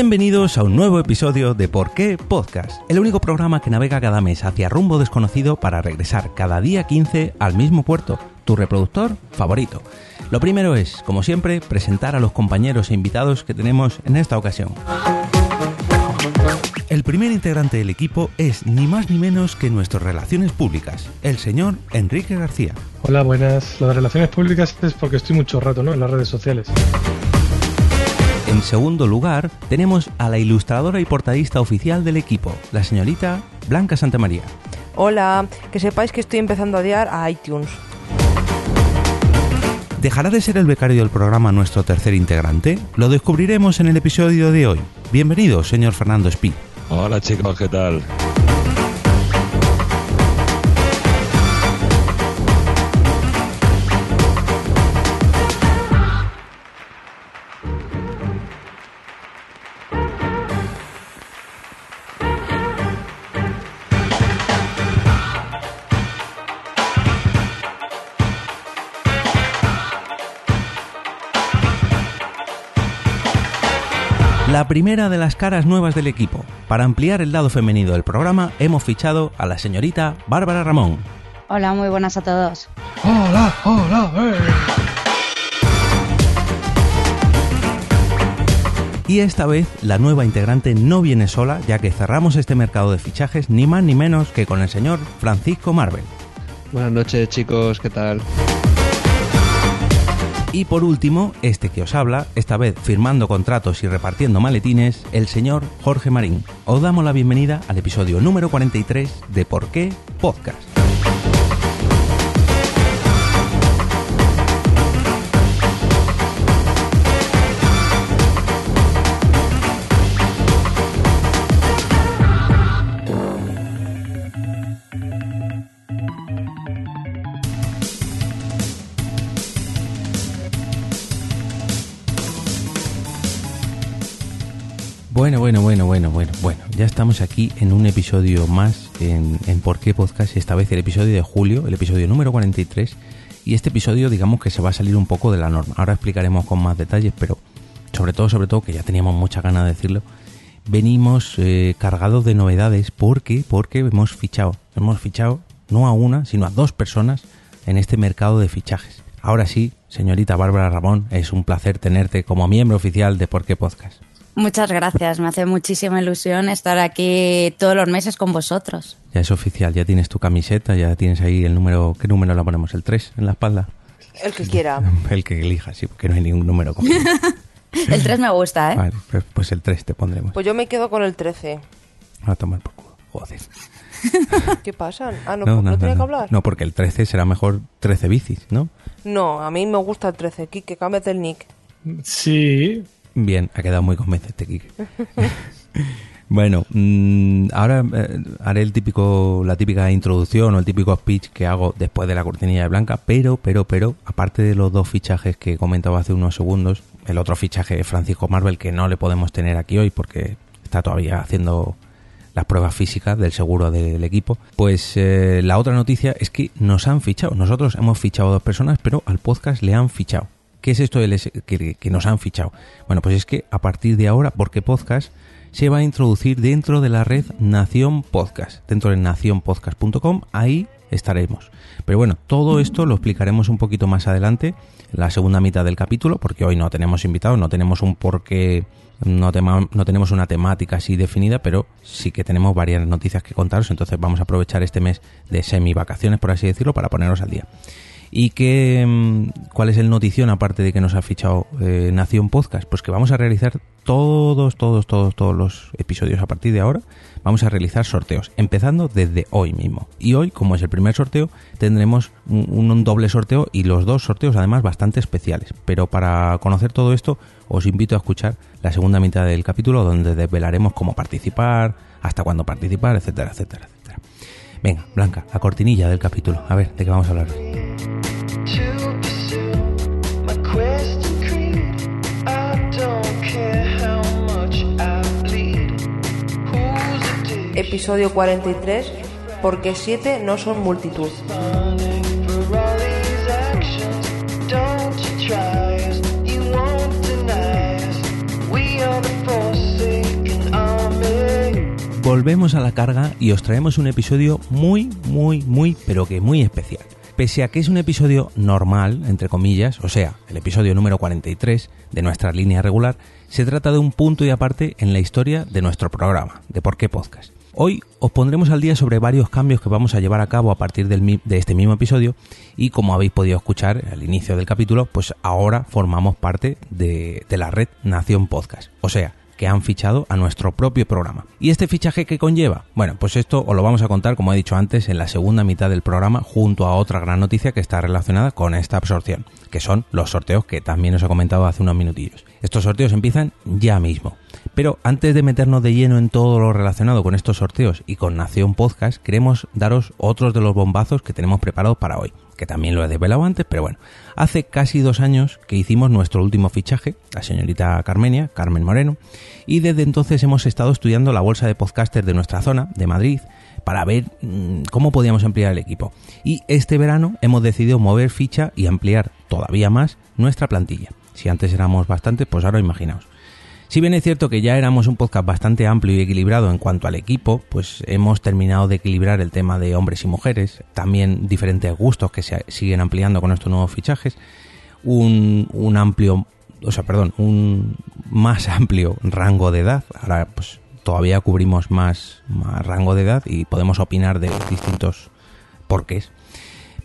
Bienvenidos a un nuevo episodio de Por qué Podcast, el único programa que navega cada mes hacia rumbo desconocido para regresar cada día 15 al mismo puerto, tu reproductor favorito. Lo primero es, como siempre, presentar a los compañeros e invitados que tenemos en esta ocasión. El primer integrante del equipo es ni más ni menos que nuestras relaciones públicas, el señor Enrique García. Hola, buenas. Lo relaciones públicas es porque estoy mucho rato ¿no? en las redes sociales. En segundo lugar, tenemos a la ilustradora y portadista oficial del equipo, la señorita Blanca Santamaría. Hola, que sepáis que estoy empezando a odiar a iTunes. ¿Dejará de ser el becario del programa nuestro tercer integrante? Lo descubriremos en el episodio de hoy. Bienvenido, señor Fernando Espí. Hola chicos, ¿qué tal? La primera de las caras nuevas del equipo. Para ampliar el lado femenino del programa, hemos fichado a la señorita Bárbara Ramón. Hola, muy buenas a todos. Hola, hola, eh. Y esta vez la nueva integrante no viene sola, ya que cerramos este mercado de fichajes ni más ni menos que con el señor Francisco Marvel. Buenas noches chicos, ¿qué tal? Y por último, este que os habla, esta vez firmando contratos y repartiendo maletines, el señor Jorge Marín. Os damos la bienvenida al episodio número 43 de Por qué Podcast. Bueno, bueno, bueno, bueno, bueno, bueno. Ya estamos aquí en un episodio más en, en Por qué Podcast, esta vez el episodio de julio, el episodio número 43. Y este episodio, digamos que se va a salir un poco de la norma. Ahora explicaremos con más detalles, pero sobre todo, sobre todo, que ya teníamos mucha ganas de decirlo, venimos eh, cargados de novedades porque, porque hemos fichado, hemos fichado no a una, sino a dos personas en este mercado de fichajes. Ahora sí, señorita Bárbara Ramón, es un placer tenerte como miembro oficial de Por qué Podcast. Muchas gracias, me hace muchísima ilusión estar aquí todos los meses con vosotros. Ya es oficial, ya tienes tu camiseta, ya tienes ahí el número, ¿qué número la ponemos? ¿El 3 en la espalda? El que quiera. El que elijas, sí, porque no hay ningún número. El 3 me gusta, ¿eh? Vale, pues, pues el 3 te pondremos. Pues yo me quedo con el 13. A tomar por culo. Joder. ¿Qué pasa? Ah, no, No, ¿no, no, no, tenía no. que hablar? No, porque el 13 será mejor 13 bicis, ¿no? No, a mí me gusta el 13. Kike, cámbiate el nick. Sí, Bien, ha quedado muy convencente, Kike. bueno, mm, ahora eh, haré el típico, la típica introducción o el típico speech que hago después de la cortinilla de Blanca, pero, pero, pero, aparte de los dos fichajes que comentaba hace unos segundos, el otro fichaje es Francisco Marvel, que no le podemos tener aquí hoy porque está todavía haciendo las pruebas físicas del seguro del equipo, pues eh, la otra noticia es que nos han fichado. Nosotros hemos fichado a dos personas, pero al podcast le han fichado. ¿Qué es esto del que, nos han fichado? Bueno, pues es que a partir de ahora, porque podcast se va a introducir dentro de la red Nación Podcast, dentro de nacionpodcast.com, ahí estaremos. Pero bueno, todo esto lo explicaremos un poquito más adelante, en la segunda mitad del capítulo, porque hoy no tenemos invitados, no tenemos un porqué, no, no tenemos una temática así definida, pero sí que tenemos varias noticias que contaros, entonces vamos a aprovechar este mes de semi vacaciones, por así decirlo, para ponernos al día. ¿Y qué, mm, cuál es el notición aparte de que nos ha fichado eh, Nación Podcast? Pues que vamos a realizar todos, todos, todos, todos los episodios a partir de ahora. Vamos a realizar sorteos, empezando desde hoy mismo. Y hoy, como es el primer sorteo, tendremos un, doble sorteo y los dos sorteos además bastante especiales. Pero para conocer todo esto, os invito a escuchar la segunda mitad del capítulo donde desvelaremos cómo participar, hasta cuándo participar, etcétera, etcétera, etcétera. Venga, Blanca, la cortinilla del capítulo. A ver, ¿de qué vamos a hablar? to Episodio 43. Porque siete no son multitud. Volvemos a la carga y os traemos un episodio muy, muy, muy, pero que muy especial. Pese a que es un episodio normal, entre comillas, o sea, el episodio número 43 de nuestra línea regular, se trata de un punto y aparte en la historia de nuestro programa, de Por qué Podcast. Hoy os pondremos al día sobre varios cambios que vamos a llevar a cabo a partir de este mismo episodio y como habéis podido escuchar al inicio del capítulo, pues ahora formamos parte de, de la red Nación Podcast. O sea, que han fichado a nuestro propio programa. ¿Y este fichaje qué conlleva? Bueno, pues esto os lo vamos a contar, como he dicho antes, en la segunda mitad del programa, junto a otra gran noticia que está relacionada con esta absorción, que son los sorteos que también os he comentado hace unos minutillos. Estos sorteos empiezan ya mismo. Pero antes de meternos de lleno en todo lo relacionado con estos sorteos y con Nación Podcast, queremos daros otros de los bombazos que tenemos preparados para hoy, que también lo he desvelado antes, pero bueno. Hace casi dos años que hicimos nuestro último fichaje, la señorita Carmenia, Carmen Moreno, y desde entonces hemos estado estudiando la bolsa de podcasters de nuestra zona, de Madrid, para ver mm, cómo podíamos ampliar el equipo. Y este verano hemos decidido mover ficha y ampliar todavía más nuestra plantilla. Si antes éramos bastantes, pues ahora imaginaos. Si bien es cierto que ya éramos un podcast bastante amplio y equilibrado en cuanto al equipo, pues hemos terminado de equilibrar el tema de hombres y mujeres, también diferentes gustos que se siguen ampliando con estos nuevos fichajes, un, un amplio, o sea, perdón, un más amplio rango de edad. Ahora, pues todavía cubrimos más, más rango de edad y podemos opinar de distintos porqués.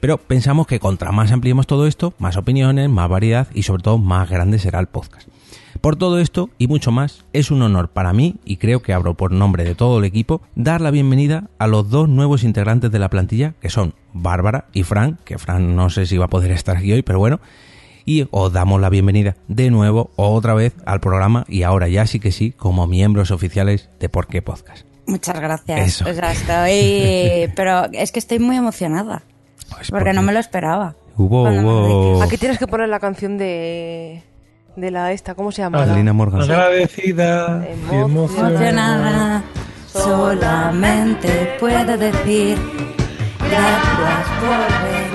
Pero pensamos que contra más ampliemos todo esto, más opiniones, más variedad y sobre todo más grande será el podcast. Por todo esto y mucho más, es un honor para mí, y creo que abro por nombre de todo el equipo, dar la bienvenida a los dos nuevos integrantes de la plantilla, que son Bárbara y Fran, que Fran no sé si va a poder estar aquí hoy, pero bueno, y os damos la bienvenida de nuevo, otra vez, al programa, y ahora ya sí que sí, como miembros oficiales de Por qué Podcast. Muchas gracias. Eso. O sea, estoy. Pero es que estoy muy emocionada. Pues Porque no me lo esperaba. Lo hubo... Aquí tienes que poner la canción de. De la esta, ¿cómo se llama? La- Adelina Morgan. Agradecida y Emocionada. solamente puedo decir gracias por venir.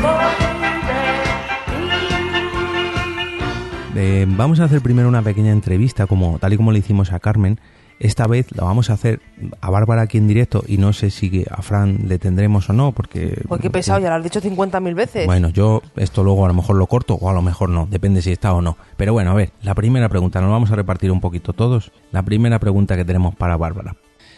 Eh, vamos a hacer primero una pequeña entrevista, como tal y como le hicimos a Carmen. Esta vez la vamos a hacer a Bárbara aquí en directo y no sé si a Fran le tendremos o no, porque... Pues qué pesado, ya lo has dicho 50.000 veces. Bueno, yo esto luego a lo mejor lo corto o a lo mejor no, depende si está o no. Pero bueno, a ver, la primera pregunta, nos vamos a repartir un poquito todos. La primera pregunta que tenemos para Bárbara.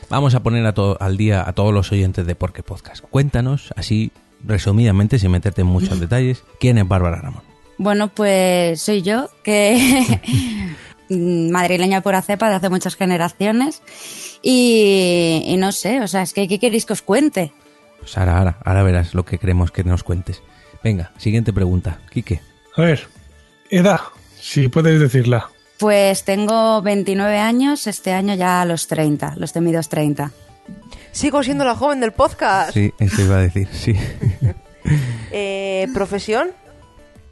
Vamos a poner a al día a todos los oyentes de Porque Podcast. Cuéntanos, así resumidamente, sin meterte en muchos detalles, ¿quién es Bárbara Ramón? Bueno, pues soy yo, que madrileña pura cepa de hace muchas generaciones. Y, y no sé, o sea, es que ¿qué queréis que os cuente? Pues ahora, ahora, ahora verás lo que queremos que nos cuentes. Venga, siguiente pregunta. Quique. A ver, edad, si puedes decirla. Pues tengo 29 años, este año ya a los 30, los temidos 30. Sigo siendo la joven del podcast. Sí, eso iba a decir, sí. Eh, Profesión,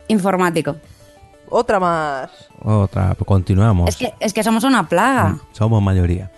Informático. Otra más. Otra, continuamos. Es que, es que somos una plaga. Mm, Somos mayoría.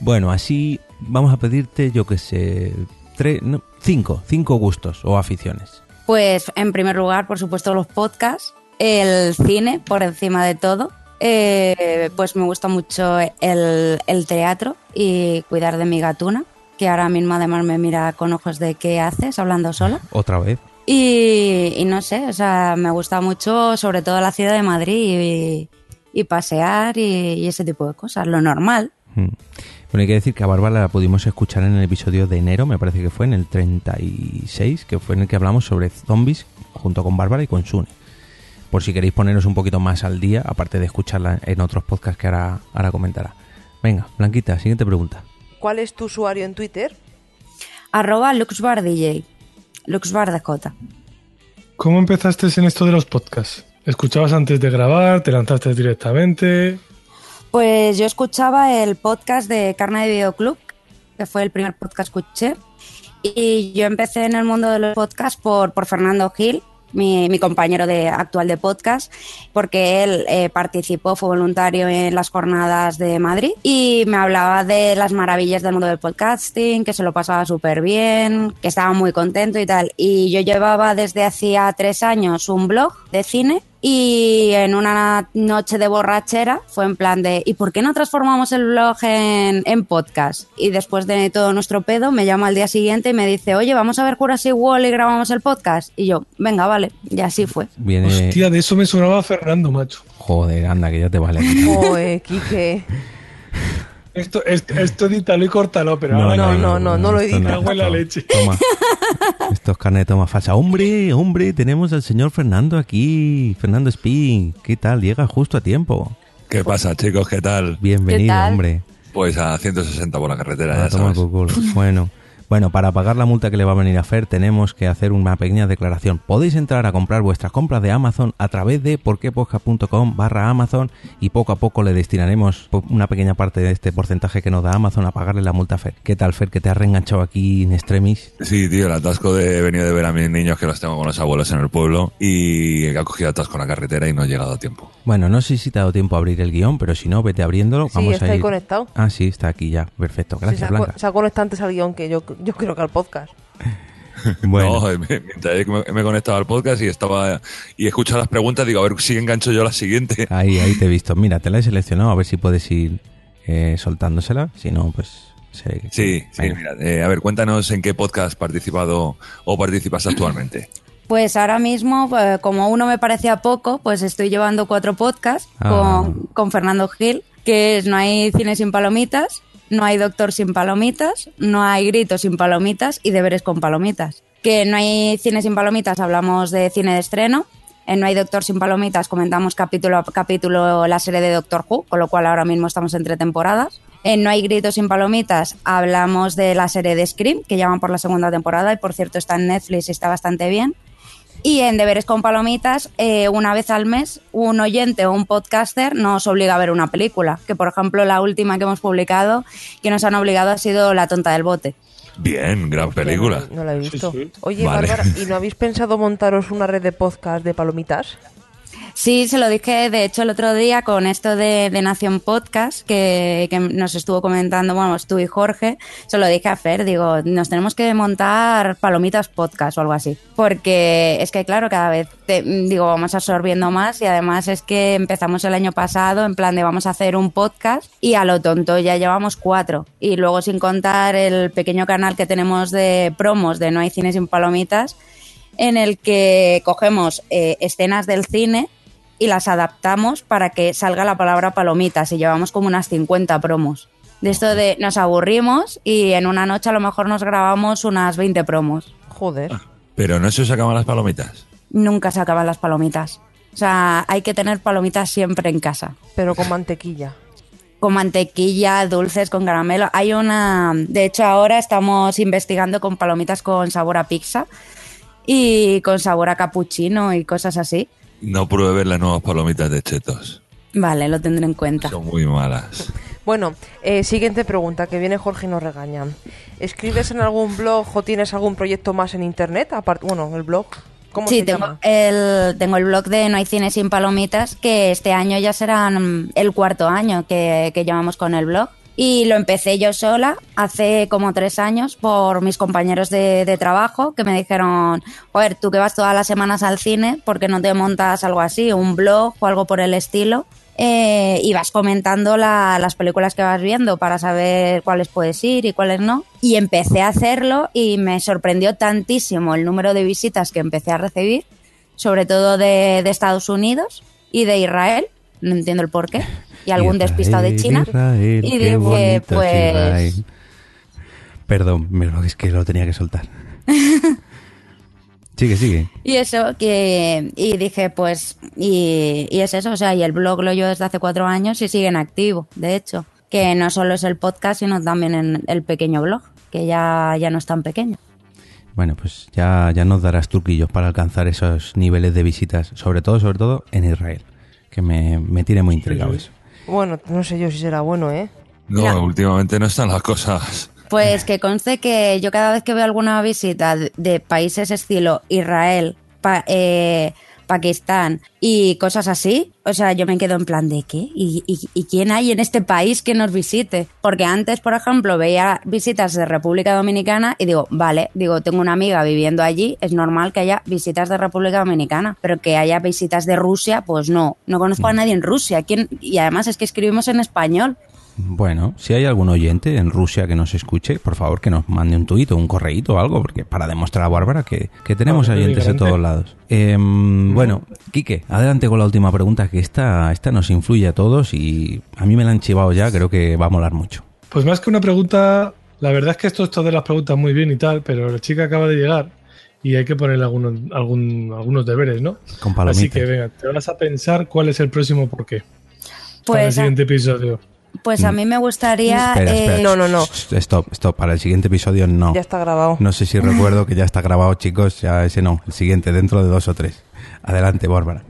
Bueno, así vamos a pedirte, yo que sé, tres, no, cinco, cinco gustos o aficiones. Pues en primer lugar, por supuesto, los podcasts, el cine por encima de todo. Eh, pues me gusta mucho el, el teatro y cuidar de mi gatuna, que ahora mismo además me mira con ojos de qué haces hablando sola. Otra vez. Y, y no sé, o sea, me gusta mucho sobre todo la ciudad de Madrid y, y pasear y, y ese tipo de cosas, lo normal. Mm. Bueno, hay que decir que a Bárbara la pudimos escuchar en el episodio de enero, me parece que fue en el 36, que fue en el que hablamos sobre zombies junto con Bárbara y con Sune. Por si queréis poneros un poquito más al día, aparte de escucharla en otros podcasts que ahora, ahora comentará. Venga, Blanquita, siguiente pregunta. ¿Cuál es tu usuario en Twitter? Arroba LuxBarDJ. LuxBarDJ. ¿Cómo empezaste en esto de los podcasts? ¿Escuchabas antes de grabar? ¿Te lanzaste directamente? Pues yo escuchaba el podcast de Carne de Videoclub, que fue el primer podcast que escuché. Y yo empecé en el mundo de los podcasts por, por Fernando Gil, mi, mi compañero de, actual de podcast, porque él eh, participó, fue voluntario en las jornadas de Madrid y me hablaba de las maravillas del mundo del podcasting, que se lo pasaba súper bien, que estaba muy contento y tal. Y yo llevaba desde hacía tres años un blog de cine y en una noche de borrachera fue en plan de ¿y por qué no transformamos el blog en, en podcast? Y después de todo nuestro pedo me llama al día siguiente y me dice oye, vamos a ver Jurassic World y grabamos el podcast. Y yo, venga, vale, y así fue. Viene... Hostia, de eso me sonaba Fernando, macho. Joder, anda, que ya te vale. Oye, Quique. Esto, esto, esto edítalo y córtalo, pero ahora no, no, no, no lo edita. Me la leche. Toma. Esto es carne de toma falsa. Hombre, hombre, tenemos al señor Fernando aquí. Fernando Spin. ¿Qué tal? Llega justo a tiempo. ¿Qué pasa, chicos? ¿Qué tal? Bienvenido, tal? hombre. Pues a 160 por la carretera, A ya tomar sabes. por culo. Bueno, bueno, para pagar la multa que le va a venir a Fer tenemos que hacer una pequeña declaración. Podéis entrar a comprar vuestras compras de Amazon a través de porquepodcast.com barra Amazon y poco a poco le destinaremos una pequeña parte de este porcentaje que nos da Amazon a pagarle la multa a Fer. ¿Qué tal, Fer? Que te has reenganchado aquí en extremis. Sí, tío, el atasco de he venido de ver a mis niños que los tengo con los abuelos en el pueblo y he cogido atasco en la carretera y no he llegado a tiempo. Bueno, no sé si te ha dado tiempo a abrir el guion, pero si no, vete abriéndolo. Sí, Vamos está a ahí ir. conectado. Ah, sí, está aquí ya. Perfecto. Sí, Gracias, se, ha, Blanca. se ha conectado antes al guion que yo, yo creo que al podcast. Bueno, No, me- mientras me, me he conectado al podcast y estaba y he escuchado las preguntas, digo, a ver si engancho yo la siguiente. ahí, ahí te he visto. Mira, te la he seleccionado a ver si puedes ir eh, soltándosela. Si no, pues... se- Sí, sí, mira, eh, a ver, cuéntanos en qué podcast has participado o participas actualmente. Pues ahora mismo, eh, como uno me parecía poco, pues estoy llevando cuatro podcasts Ah. con, con Fernando Gil, que es No hay cine sin palomitas, No hay doctor sin palomitas, No hay gritos sin palomitas y Deberes con palomitas. Que No hay cine sin palomitas hablamos de cine de estreno, en No hay doctor sin palomitas comentamos capítulo a capítulo la serie de Doctor Who, con lo cual ahora mismo estamos entre temporadas. En No hay gritos sin palomitas hablamos de la serie de Scream, que ya van por la segunda temporada y por cierto está en Netflix y está bastante bien. Y en Deberes con Palomitas, eh, una vez al mes, un oyente o un podcaster nos obliga a ver una película. Que, por ejemplo, la última que hemos publicado, que nos han obligado, ha sido La tonta del bote. Bien, gran película. No, no la he visto. Sí, sí. Oye, Vale. Bárbara, ¿y no habéis pensado montaros una red de podcast de palomitas? Sí, se lo dije, de hecho, el otro día con esto de, de Nación Podcast, que, que nos estuvo comentando, bueno, tú y Jorge, se lo dije a Fer, digo, nos tenemos que montar Palomitas Podcast o algo así. Porque es que, claro, cada vez, te- digo, vamos absorbiendo más y además es que empezamos el año pasado en plan de vamos a hacer un podcast y a lo tonto ya llevamos cuatro. Y luego, sin contar el pequeño canal que tenemos de promos de No hay cine sin palomitas, en el que cogemos eh, escenas del cine y las adaptamos para que salga la palabra palomitas y llevamos como unas 50 promos. De esto de nos aburrimos y en una noche a lo mejor nos grabamos unas 20 promos. Joder. Pero no se os acaban las palomitas. Nunca se acaban las palomitas. O sea, hay que tener palomitas siempre en casa. Pero con mantequilla. Con mantequilla, dulces, con caramelo. Hay una... De hecho, ahora estamos investigando con palomitas con sabor a pizza y con sabor a cappuccino y cosas así. No pruebe ver las nuevas palomitas de chetos. Vale, lo tendré en cuenta. Son muy malas. Bueno, eh, siguiente pregunta, que viene Jorge y nos regaña. ¿Escribes en algún blog o tienes algún proyecto más en internet? Aparte, bueno, el blog. ¿Cómo Sí, se tengo llama? el, tengo el blog de No hay cine sin palomitas, que este año ya será mm, el cuarto año que, que llevamos con el blog. Y lo empecé yo sola hace como tres años por mis compañeros de, de trabajo que me dijeron, joder, tú que vas todas las semanas al cine, ¿por qué no te montas algo así, un blog o algo por el estilo? Eh, y vas comentando la- las películas que vas viendo para saber cuáles puedes ir y cuáles no. Y empecé a hacerlo y me sorprendió tantísimo el número de visitas que empecé a recibir, sobre todo de, de Estados Unidos y de Israel, no entiendo el por qué, y algún Israel, despistado de China. Israel, y dije, pues, Israel. Perdón, es que lo tenía que soltar. Sigue, sigue. Y eso, que, y dije, pues, y, y es eso, o sea, y el blog lo llevo desde hace cuatro años y sigue en activo, de hecho. Que no solo es el podcast, sino también en el pequeño blog, que ya, ya no es tan pequeño. Bueno, pues ya, ya nos darás truquillos para alcanzar esos niveles de visitas, sobre todo, sobre todo en Israel, que me, me tiene muy intrigado eso. Bueno, no sé yo si será bueno, ¿eh? No, últimamente no están las cosas. Pues que conste que yo cada vez que veo alguna visita de, de países estilo Israel, Pa- eh, Pakistán y cosas así, o sea, yo me quedo en plan de ¿qué? ¿Y, y, y quién hay en este país que nos visite? Porque antes, por ejemplo, veía visitas de República Dominicana y digo, vale, digo, tengo una amiga viviendo allí, es normal que haya visitas de República Dominicana, pero que haya visitas de Rusia, pues no, no conozco a nadie en Rusia. ¿Quién? Y además es que escribimos en español. Bueno, si hay algún oyente en Rusia que nos escuche, por favor que nos mande un tuit o un correíto o algo, porque para demostrar a Bárbara que, que tenemos Hombre, oyentes de todos lados. Em, Bueno, Quique, adelante con la última pregunta, que esta, esta nos influye a todos y a mí me la han chivado ya, creo que va a molar mucho. Pues más que una pregunta, la verdad es que esto es todo de las preguntas muy bien y tal, pero la chica acaba de llegar y hay que ponerle algunos, algún- algunos deberes, ¿no? Con. Así que venga, te vas a pensar cuál es el próximo por qué. para el Pues, siguiente episodio. Pues a mí me gustaría... Espera, eh, espera. no, no, no. Stop, stop, para el siguiente episodio no. Ya está grabado. No sé si recuerdo que ya está grabado, chicos, ya ese no, el siguiente, dentro de dos o tres. Adelante, Bárbara.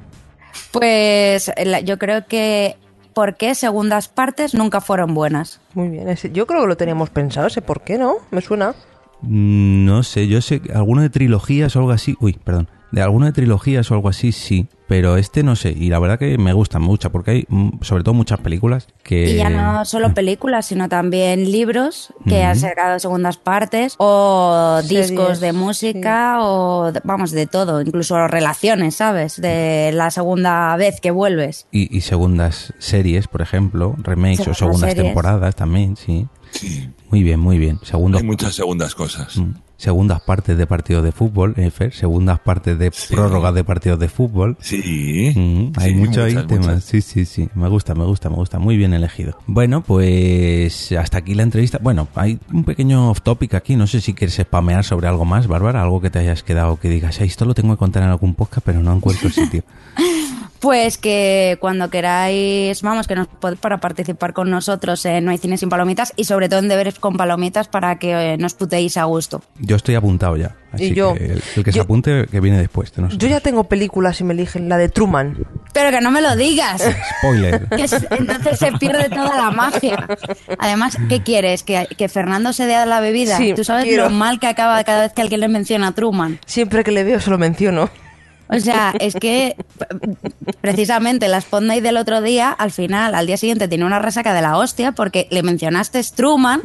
Pues yo creo que por qué segundas partes nunca fueron buenas. Muy bien. ese- yo creo que lo teníamos pensado, ese por qué, ¿no? Me suena. Mm, No sé, yo sé, alguno de trilogías o algo así. Uy, perdón. De alguno de trilogías o algo así, sí. Pero este no sé. Y la verdad que me gusta mucho porque hay, mm, sobre todo, muchas películas que. Y ya no solo películas, sino también libros que han sacado segundas partes o Series, discos de música o vamos de todo, incluso relaciones, ¿sabes? De la segunda vez que vuelves. Y, y segundas series, por ejemplo, remakes o Segundas segundas series. temporadas también, sí. Sí, Muy bien, muy bien. Segundos, hay muchas segundas cosas. mm, segundas partes de partidos de fútbol, eh, Fer, segundas partes de Sí. prórrogas de partidos de fútbol. Sí. Mm, hay Sí, mucho ahí muchas, temas. muchas. Sí, sí, sí. Me gusta, me gusta, me gusta. Muy bien elegido. Bueno, pues hasta aquí la entrevista. Bueno, hay un pequeño off topic aquí. No sé si quieres spamear sobre algo más, Bárbara. Algo que te hayas quedado que digas, "Ay, esto lo tengo que contar en algún podcast, pero no encuentro el sitio. Pues que cuando queráis, vamos, que nos pod- para participar con nosotros en No hay cine sin palomitas y sobre todo en deberes con palomitas para que eh, nos putéis a gusto. Yo estoy apuntado ya. Así Y yo. que el, el que se apunte, que viene después de nosotros. Yo ya tengo películas y me eligen la de Truman. Pero que no me lo digas. Spoiler. Que entonces se pierde toda la magia. Además, ¿qué quieres? ¿Que, que Fernando se dé a la bebida? Sí, ¿Tú sabes quiero. lo mal que acaba cada vez que alguien le menciona a Truman? Siempre que le veo se lo menciono. O sea, es que precisamente la Spotlight del otro día, al final, al día siguiente, tiene una resaca de la hostia porque le mencionaste Truman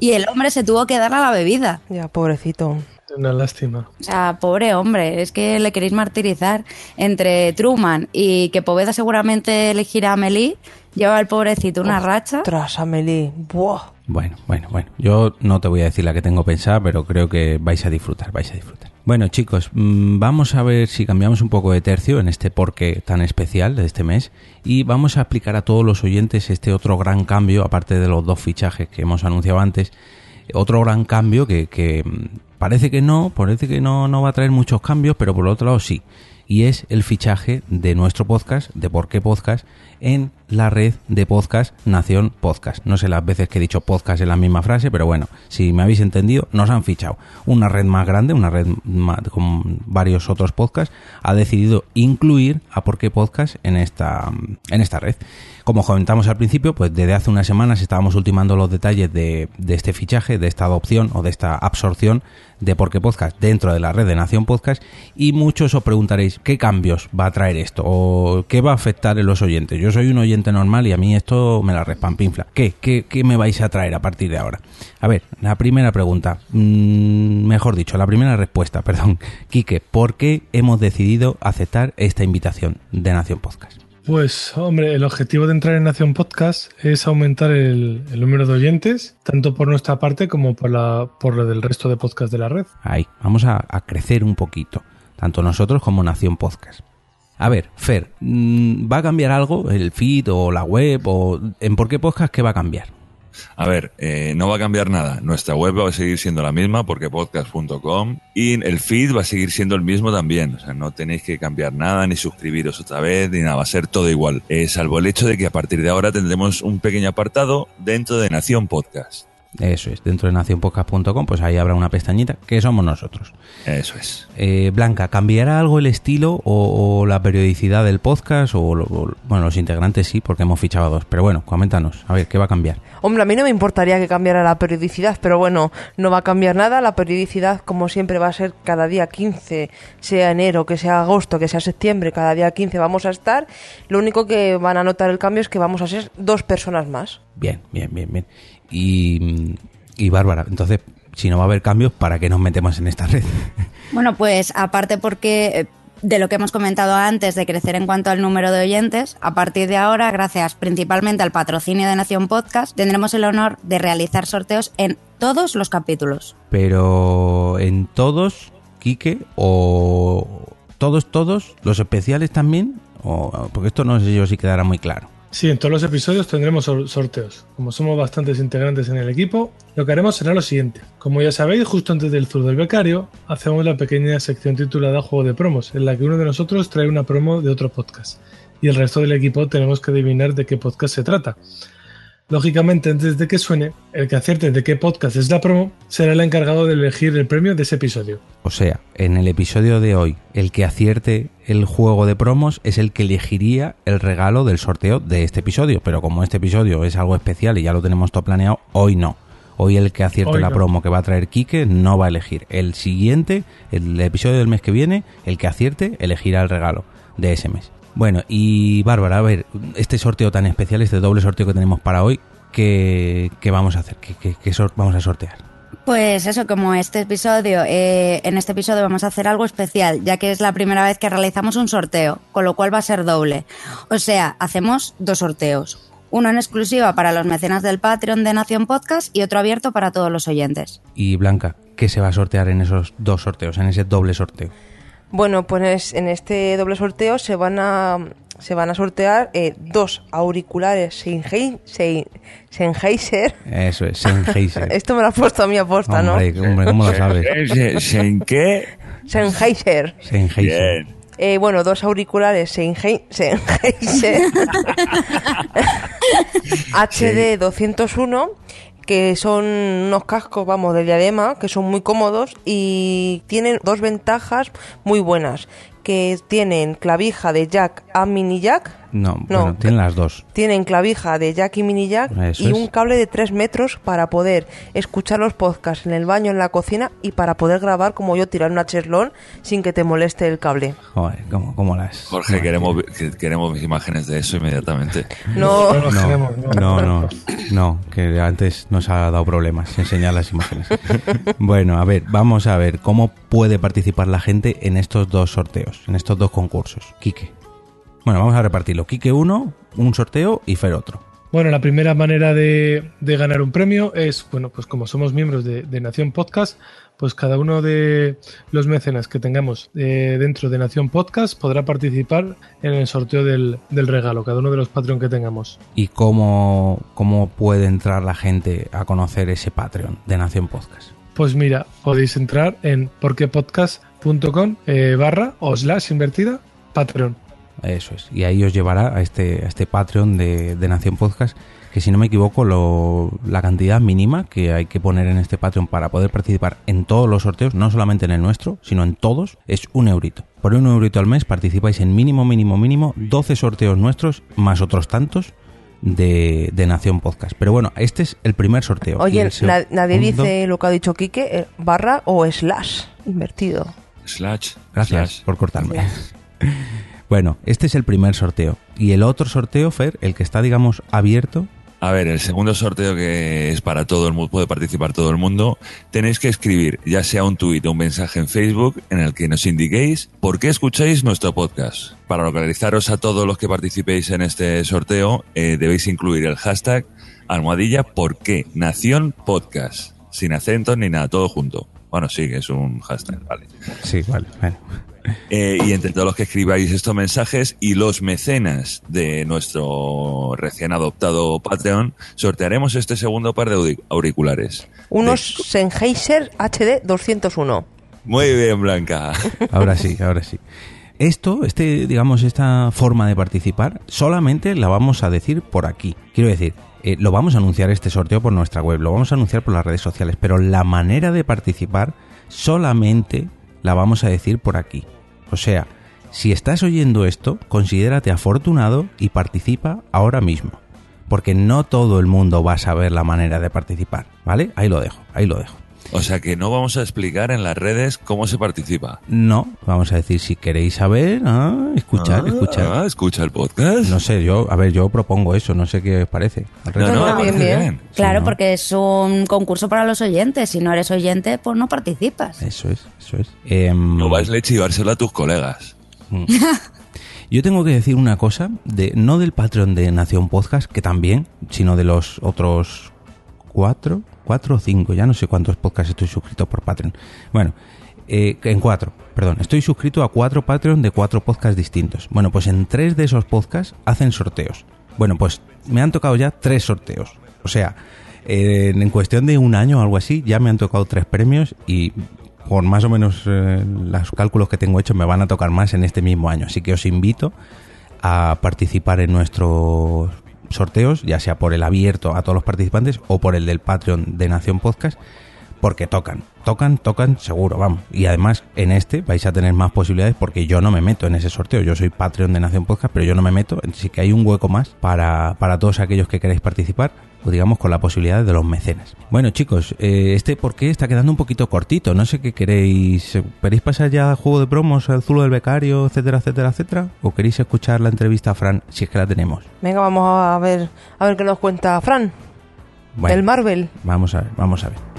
y el hombre se tuvo que dar a la bebida. Ya, pobrecito. Una lástima. O sea, pobre hombre, es que le queréis martirizar. Entre Truman y que Poveda seguramente elegirá a Amelie, lleva el pobrecito una racha. Tras Amelie. Buah. Bueno, bueno, bueno. Yo no te voy a decir la que tengo pensada, pero creo que vais a disfrutar, vais a disfrutar. Bueno, chicos, mm, vamos a ver si cambiamos un poco de tercio en este porqué tan especial de este mes y vamos a explicar a todos los oyentes este otro gran cambio, aparte de los dos fichajes que hemos anunciado antes, otro gran cambio que, mm, parece que no, parece que no, no va a traer muchos cambios, pero por otro lado sí. Y es el fichaje de nuestro podcast, de Por qué Podcast, en la red de podcast Nación Podcast. No sé las veces que he dicho podcast en la misma frase, pero bueno, si me habéis entendido, nos han fichado. Una red más grande, una red ma- con varios otros podcasts, ha decidido incluir a Por qué Podcast en esta, en esta red. Como comentamos al principio, pues desde hace unas semanas estábamos ultimando los detalles de, de este fichaje, de esta adopción o de esta absorción de Por qué Podcast dentro de la red de Nación Podcast y muchos os preguntaréis qué cambios va a traer esto o qué va a afectar en los oyentes. Yo soy un oyente normal y a mí esto me la respampinfla. ¿Qué? ¿Qué, qué me vais a traer a partir de ahora? A ver, la primera pregunta, mm, mejor dicho, la primera respuesta, perdón. Quique, ¿por qué hemos decidido aceptar esta invitación de Nación Podcast? Pues, hombre, el objetivo de entrar en Nación Podcast es aumentar el, el número de oyentes, tanto por nuestra parte como por la por lo del resto de podcasts de la red. Ahí, vamos a, a crecer un poquito, tanto nosotros como Nación Podcast. A ver, Fer, mm, ¿va a cambiar algo el feed o la web o en por qué podcast qué va a cambiar? A ver, eh, no va a cambiar nada. Nuestra web va a seguir siendo la misma porque podcast.com y el feed va a seguir siendo el mismo también. O sea, no tenéis que cambiar nada ni suscribiros otra vez ni nada. Va a ser todo igual. Eh, salvo el hecho de que a partir de ahora tendremos un pequeño apartado dentro de Nación Podcast. Eso es, dentro de nacionpodcast.com, pues ahí habrá una pestañita que somos nosotros. Eso es. Eh, Blanca, ¿cambiará algo el estilo o, o la periodicidad del podcast? O, bueno, los integrantes sí, porque hemos fichado a dos. Pero bueno, coméntanos, a ver, ¿qué va a cambiar? Hombre, a mí no me importaría que cambiara la periodicidad, pero bueno, no va a cambiar nada. La periodicidad, como siempre, va a ser cada día 15, sea enero, que sea agosto, que sea septiembre, cada día 15 vamos a estar. Lo único que van a notar el cambio es que vamos a ser dos personas más. Bien, bien, bien, bien. Y, y Bárbara, entonces, si no va a haber cambios, ¿para qué nos metemos en esta red? Bueno, pues aparte porque eh, de lo que hemos comentado antes de crecer en cuanto al número de oyentes, a partir de ahora, gracias principalmente al patrocinio de Nación Podcast, tendremos el honor de realizar sorteos en todos los capítulos. Pero en todos, Quique, o todos, todos, los especiales también, o, porque esto no sé yo si quedará muy claro. Sí, en todos los episodios tendremos sor- sorteos. Como somos bastantes integrantes en el equipo, lo que haremos será lo siguiente. Como ya sabéis, justo antes del Tour del Becario, hacemos la pequeña sección titulada Juego de Promos, en la que uno de nosotros trae una promo de otro podcast. Y el resto del equipo tenemos que adivinar de qué podcast se trata. Lógicamente, antes de que suene, el que acierte de qué podcast es la promo será el encargado de elegir el premio de ese episodio. O sea, en el episodio de hoy, el que acierte el juego de promos es el que elegiría el regalo del sorteo de este episodio. Pero como este episodio es algo especial y ya lo tenemos todo planeado, hoy no. Hoy el que acierte Hoy la no. promo que va a traer Quique no va a elegir. El siguiente, el episodio del mes que viene, el que acierte elegirá el regalo de ese mes. Bueno, y Bárbara, a ver, este sorteo tan especial, este doble sorteo que tenemos para hoy, ¿qué, qué vamos a hacer? ¿Qué, qué- qué vamos a sortear? Pues eso, como este episodio, eh, en este episodio vamos a hacer algo especial, ya que es la primera vez que realizamos un sorteo, con lo cual va a ser doble. O sea, hacemos dos sorteos. Uno en exclusiva para los mecenas del Patreon de Nación Podcast y otro abierto para todos los oyentes. Y Blanca, ¿qué se va a sortear en esos dos sorteos, en ese doble sorteo? Bueno, pues en este doble sorteo se van a se van a sortear eh, dos auriculares Sennhei- Sen- Sennheiser. Eso es, Sennheiser. Esto me lo has puesto a mí aposta, ¿no? Hombre, ¿cómo lo sabes? ¿En- ¿En qué? Sennheiser. Sennheiser. Eh, bueno, dos auriculares Sennhei- Sennheiser HD 201 que son unos cascos, vamos, de diadema, que son muy cómodos y tienen dos ventajas muy buenas, que tienen clavija de jack a mini jack, No, No. bueno, tienen las dos. tienen clavija de jack y mini jack Eso y es. un cable de 3 metros para poder escuchar los podcasts en el baño, en la cocina y para poder grabar como yo tirar una cheslón sin que te moleste el cable. Joder, ¿cómo, cómo las...? Jorge, queremos, que- queremos imágenes de eso inmediatamente. No, no. no, no, no, que antes nos ha dado problemas enseñar las imágenes. Bueno, a ver, vamos a ver cómo puede participar la gente en estos dos sorteos, en estos dos concursos. Quique. Bueno, vamos a repartirlo. Quique uno, un sorteo y Fer otro. Bueno, la primera manera de, de ganar un premio es, bueno, pues como somos miembros de, de Nación Podcast, pues cada uno de los mecenas que tengamos eh, dentro de Nación Podcast podrá participar en el sorteo del, del regalo, cada uno de los Patreon que tengamos. ¿Y cómo, cómo puede entrar la gente a conocer ese Patreon de Nación Podcast? Pues mira, podéis entrar en porquepodcast.com eh, barra o slash invertida Patreon. Eso es. Y ahí os llevará a este, a este Patreon de, de Nación Podcast, que si no me equivoco, lo, la cantidad mínima que hay que poner en este Patreon para poder participar en todos los sorteos, no solamente en el nuestro, sino en todos, es un eurito. Por un eurito al mes participáis en mínimo, mínimo, mínimo 12 sorteos nuestros, más otros tantos de, de Nación Podcast. Pero bueno, este es el primer sorteo. Oye, na- nadie dice lo que ha dicho Quique, eh, barra o slash, invertido. Slash. Gracias slash. por cortarme. Bueno, este es el primer sorteo. Y el otro sorteo, Fer, el que está, digamos, abierto, A ver, el segundo sorteo que es para todo el mundo, puede participar todo el mundo, tenéis que escribir ya sea un tuit o un mensaje en Facebook en el que nos indiquéis por qué escucháis nuestro podcast. Para localizaros a todos los que participéis en este sorteo, eh, debéis incluir el hashtag almohadilla por qué Nación Podcast. Sin acentos ni nada, todo junto. Bueno, sí, que es un hashtag, vale. Sí, vale. bueno. Eh, y entre todos los que escribáis estos mensajes y los mecenas de nuestro recién adoptado Patreon, sortearemos este segundo par de auriculares. Unos Sennheiser HD 201. Muy bien, Blanca. Ahora sí, ahora sí. Esto, este, digamos, esta forma de participar, solamente la vamos a decir por aquí. Quiero decir, eh, lo vamos a anunciar este sorteo por nuestra web, lo vamos a anunciar por las redes sociales, pero la manera de participar solamente la vamos a decir por aquí. O sea, si estás oyendo esto, considérate afortunado y participa ahora mismo. Porque no todo el mundo va a saber la manera de participar, ¿vale? Ahí lo dejo, ahí lo dejo. O sea que no vamos a explicar en las redes cómo se participa. No, vamos a decir si queréis saber, ah, escuchar, escuchar. Ah, escucha el podcast. No sé, yo, a ver, yo propongo eso, no sé qué os parece. No, no, bien, bien. Claro, ¿no? porque es un concurso para los oyentes. Si no eres oyente, pues no participas. Eso es, eso es. Em, No vas a chivárselo a tus colegas. yo tengo que decir una cosa, de no del Patreon de Nación Podcast, que también, sino de los otros cuatro, cuatro o cinco, ya no sé cuántos podcasts estoy suscrito por Patreon. Bueno, eh, en cuatro, perdón, estoy suscrito a cuatro Patreon de cuatro podcasts distintos. Bueno, pues en tres de esos podcasts hacen sorteos. Bueno, pues me han tocado ya tres sorteos. O sea, en cuestión de un año o algo así, ya me han tocado tres premios y por más o menos eh, los cálculos que tengo hechos me van a tocar más en este mismo año. Así que os invito a participar en nuestros sorteos, ya sea por el abierto a todos los participantes o por el del Patreon de Nación Podcast, porque tocan, tocan, tocan seguro, vamos. Y además en este vais a tener más posibilidades porque yo no me meto en ese sorteo. Yo soy Patreon de Nación Podcast, pero yo no me meto. Así que hay un hueco más para, para todos aquellos que queráis participar, o digamos con la posibilidad de los mecenas. Bueno chicos, eh, este por qué está quedando un poquito cortito. No sé qué queréis. ¿Queréis pasar ya al juego de promos, al Zulo del Becario, etcétera, etcétera, etcétera? ¿O queréis escuchar la entrevista a Fran, si es que la tenemos? Venga, vamos a ver, a ver qué nos cuenta Fran Bueno, del Marvel. Vamos a ver, vamos a ver.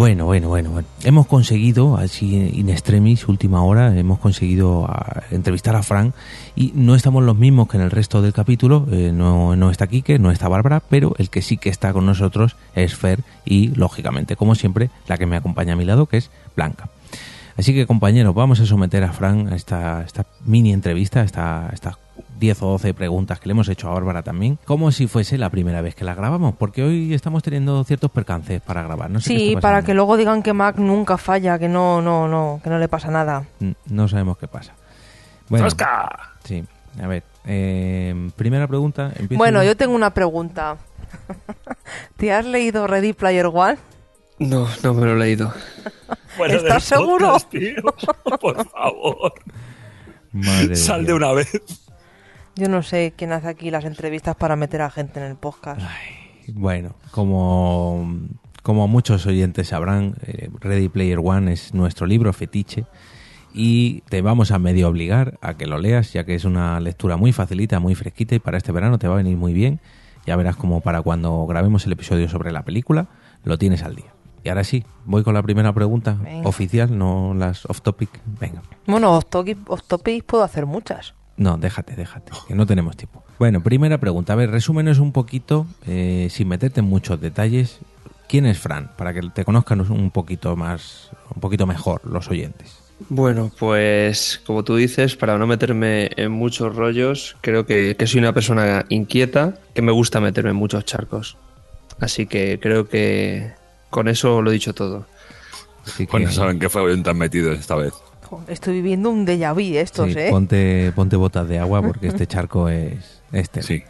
Bueno, bueno, bueno, bueno. Hemos conseguido, así in extremis, última hora, hemos conseguido ah, entrevistar a Frank y no estamos los mismos que en el resto del capítulo. eh, no, no está Quique, no está Bárbara, pero el que sí que está con nosotros es Fer y, lógicamente, como siempre, la que me acompaña a mi lado, que es Blanca. Así que, compañeros, vamos a someter a Frank a esta, esta mini entrevista, esta, estas 10 o 12 preguntas que le hemos hecho a Bárbara también, como si fuese la primera vez que la grabamos, porque hoy estamos teniendo ciertos percances para grabar. No sé qué Sí, para que luego digan que Mac nunca falla, que no, no, no, que no le pasa nada. No sabemos qué pasa. Bueno, sí, a ver. eh, primera pregunta. Bueno, yo tengo una pregunta. ¿Te has leído Ready Player One? No, no me lo he leído. ¿Estás seguro? Por favor, Madre sal de una vez. Yo no sé quién hace aquí las entrevistas para meter a gente en el podcast. Bueno, como, como muchos oyentes sabrán, eh, Ready Player One es nuestro libro fetiche y te vamos a medio obligar a que lo leas, ya que es una lectura muy facilita, muy fresquita y para este verano te va a venir muy bien. Ya verás como para cuando grabemos el episodio sobre la película, lo tienes al día. Y ahora sí, voy con la primera pregunta Venga. oficial, no las off topic. Venga. Bueno, off topic, off topic puedo hacer muchas. No, déjate, déjate, que no tenemos tiempo. Bueno, primera pregunta. A ver, resúmenos un poquito, eh, sin meterte en muchos detalles. ¿Quién es Fran? Para que te conozcan un poquito más, un poquito mejor los oyentes. Bueno, pues como tú dices, para no meterme en muchos rollos, creo que, que soy una persona inquieta, que me gusta meterme en muchos charcos. Así que creo que con eso lo he dicho todo. Así que, Bueno, saben que fue tan metidos esta vez. Jo, Estoy viviendo un déjà vu estos, sí, ¿eh? ponte, ponte botas de agua porque este charco es este. Sí.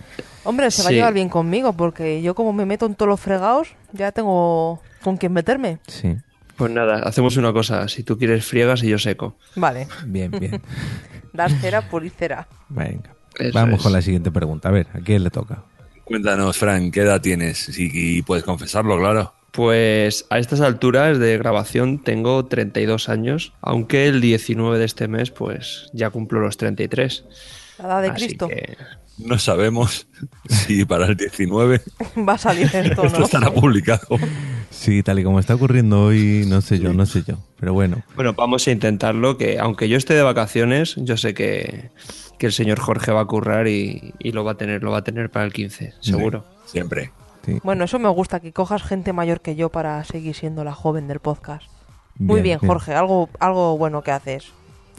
Hombre, se va a llevar bien conmigo porque yo como me meto en todos los fregados, ya tengo con quién meterme. Sí. Pues nada, hacemos una cosa. Si tú quieres friegas y yo seco. Vale, Bien, bien. dar cera, pulir cera. Venga. Eso Vamos es. con la siguiente pregunta. A ver, ¿a quién le toca? Cuéntanos, Frank, ¿qué edad tienes? Si puedes confesarlo, claro. Pues a estas alturas de grabación tengo 32 años, aunque el 19 de este mes pues ya cumplo los 33. La edad de Así Cristo. que No sabemos si para el 19 Va a salir esto, esto ¿no? estará publicado. Sí, tal y como está ocurriendo hoy, no sé yo, no sé yo. Pero bueno, Bueno, vamos a intentarlo, que aunque yo esté de vacaciones, yo sé que, que el señor Jorge va a currar y, y lo va a tener, lo va a tener para el 15, seguro. Siempre. Sí. Bueno, eso me gusta, que cojas gente mayor que yo para seguir siendo la joven del podcast. Muy bien, Jorge, algo, algo bueno que haces.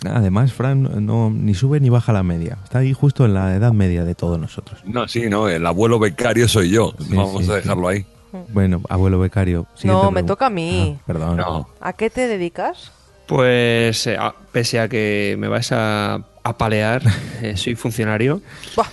Además, Fran no ni sube ni baja la media. Está ahí justo en la edad media de todos nosotros. No, sí, no, el abuelo becario soy yo. Sí, Vamos sí, a dejarlo ahí. Bueno, abuelo becario. No, me toca a mí. Ah, perdón. No. ¿A qué te dedicas? Pues eh, a- pese a que me vais a, a palear, eh, soy funcionario. Buah,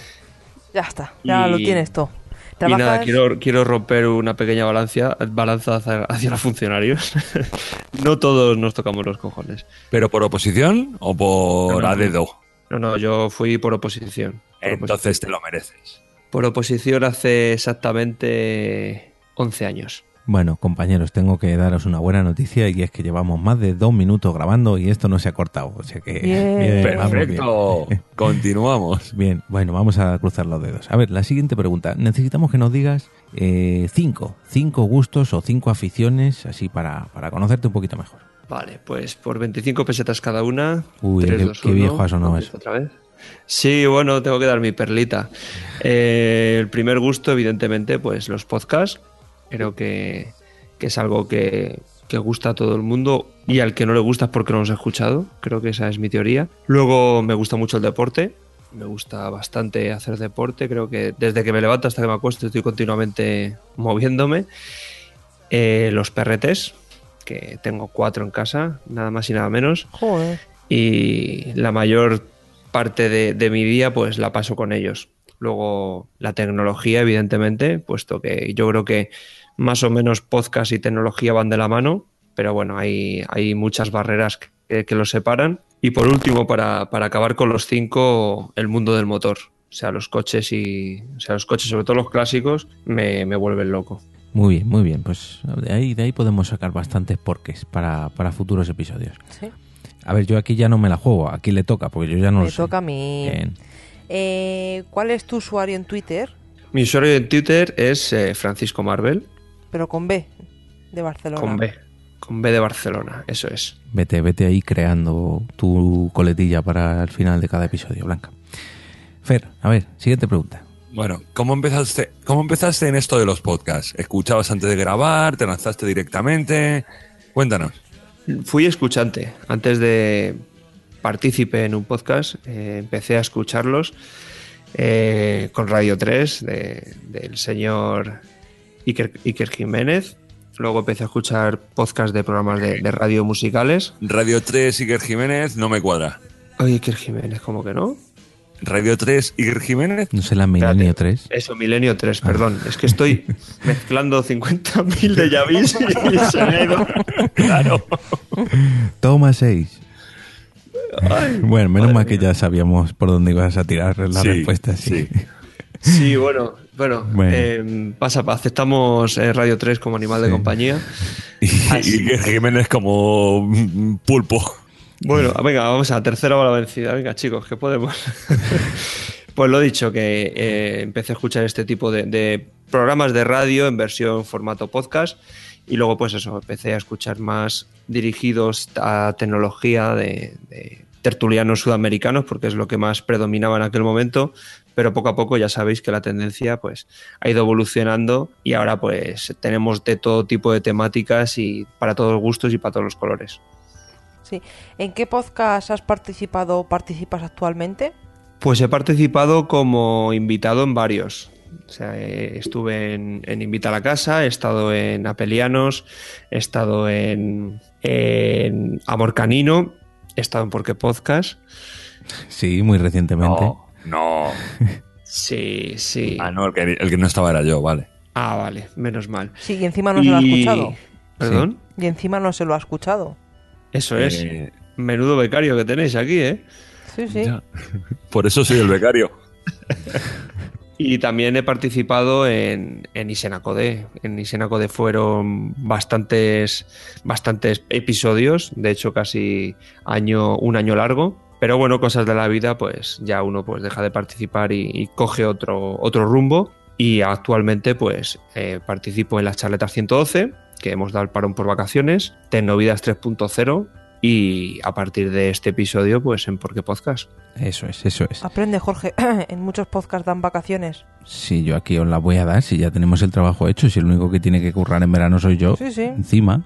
ya está, ya Y- lo tienes todo. Y nada, quiero, quiero romper una pequeña balanza, balanza hacia, hacia los funcionarios. no todos nos tocamos los cojones. ¿Pero por oposición o por No, no, a dedo? No, no, yo fui por oposición. Por, Entonces te lo mereces. por oposición hace exactamente 11 años. Bueno, compañeros, tengo que daros una buena noticia y es que llevamos más de dos minutos grabando y esto no se ha cortado. O sea que. Bien. vamos bien. Perfecto. Continuamos. Bien, bueno, vamos a cruzar los dedos. A ver, la siguiente pregunta. Necesitamos que nos digas eh, cinco, cinco gustos o cinco aficiones, así para, para conocerte un poquito mejor. Vale, pues por 25 pesetas cada una. Uy, tres, qué- dos, qué uno. viejo ha sonado eso. Otra vez. Sí, bueno, tengo que dar mi perlita. Eh, el primer gusto, evidentemente, pues los podcasts. Creo que, que es algo que, que gusta a todo el mundo y al que no le gusta es porque no los ha escuchado. Creo que esa es mi teoría. Luego me gusta mucho el deporte. Me gusta bastante hacer deporte. Creo que desde que me levanto hasta que me acuesto estoy continuamente moviéndome. Eh, los perretes, que tengo cuatro en casa, nada más y nada menos Joder. y la mayor parte de, de mi día pues la paso con ellos. Luego la tecnología, evidentemente, puesto que yo creo que más o menos podcast y tecnología van de la mano, pero bueno, hay, hay muchas barreras que, que los separan. Y por último, para, para acabar con los cinco, el mundo del motor. O sea, los coches y. O sea, los coches, sobre todo los clásicos, me, me vuelven loco. Muy bien, muy bien. Pues de ahí, de ahí podemos sacar bastantes porques para, para futuros episodios. Sí. A ver, yo aquí ya no me la juego, aquí le toca, porque yo ya no Me lo sé. toca a mí. Bien. Eh, ¿Cuál es tu usuario en Twitter? Mi usuario en Twitter es eh, Francisco Marvel, Pero con B, de Barcelona. con B. Con B de Barcelona, eso es. Vete, vete ahí creando tu coletilla para el final de cada episodio, Blanca. Fer, a ver, siguiente pregunta. Bueno, ¿cómo empezaste, ¿cómo empezaste en esto de los podcasts? ¿Escuchabas antes de grabar? ¿Te lanzaste directamente? Cuéntanos. Fui escuchante. Antes de partícipe en un podcast, eh, empecé a escucharlos eh, con Radio 3 de- del señor Iker, Iker Jiménez. Luego empecé a escuchar podcasts de programas de, de radio musicales. Radio 3, Iker Jiménez, no me cuadra. Oye, Iker Jiménez, ¿cómo que no? Radio 3, Iker Jiménez. No sé la Milenio Espérate. 3. Eso, Milenio 3, perdón. Es que estoy mezclando 50.000 de Yavis y se me ha ido. Claro. Toma 6. Bueno, menos mal que ya sabíamos por dónde ibas a tirar la Sí, respuesta. Sí. sí. Sí, bueno, bueno, Bueno. eh, pasa, aceptamos eh, Radio 3 como animal de compañía. Y Jiménez como mm, pulpo. Bueno, venga, vamos a la tercera hora vencida. Venga, chicos, que podemos. pues lo dicho, que eh, empecé a escuchar este tipo de, de programas de radio en versión formato podcast. Y luego, pues eso, empecé a escuchar más dirigidos a tecnología de, de tertulianos sudamericanos, porque es lo que más predominaba en aquel momento. Pero poco a poco ya sabéis que la tendencia pues, ha ido evolucionando y ahora pues tenemos de todo tipo de temáticas y para todos los gustos y para todos los colores. Sí. ¿En qué podcast has participado o participas actualmente? Pues he participado como invitado en varios. O sea, eh, estuve en, en Invita a la Casa, he estado en Apelianos, he estado en, en Amor Canino, he estado en Porque Podcast. Sí, muy recientemente. No, no. Sí, sí. Ah, no, el que, el que no estaba era yo, vale. Ah, vale, menos mal. Sí, y encima no se lo ha escuchado. ¿Perdón? Y encima no se lo ha escuchado. Eso es. Eh, Menudo becario que tenéis aquí, ¿eh? Sí, sí. ya. Por eso soy el becario. Y también he participado en, en Isenacode. En Isenacode fueron bastantes, bastantes episodios, de hecho casi año, un año largo. Pero bueno, cosas de la vida, pues ya uno pues deja de participar y, coge otro, otro rumbo. Y actualmente pues eh, participo en las charletas 112, que hemos dado el parón por vacaciones, Tecnovidas 3.0 y a partir de este episodio, pues en Porque Podcast. Eso es, eso es. Aprende, Jorge. en muchos podcasts dan vacaciones. Si yo aquí os la voy a dar, si ya tenemos el trabajo hecho, si el único que tiene que currar en verano soy yo, Sí, sí. encima.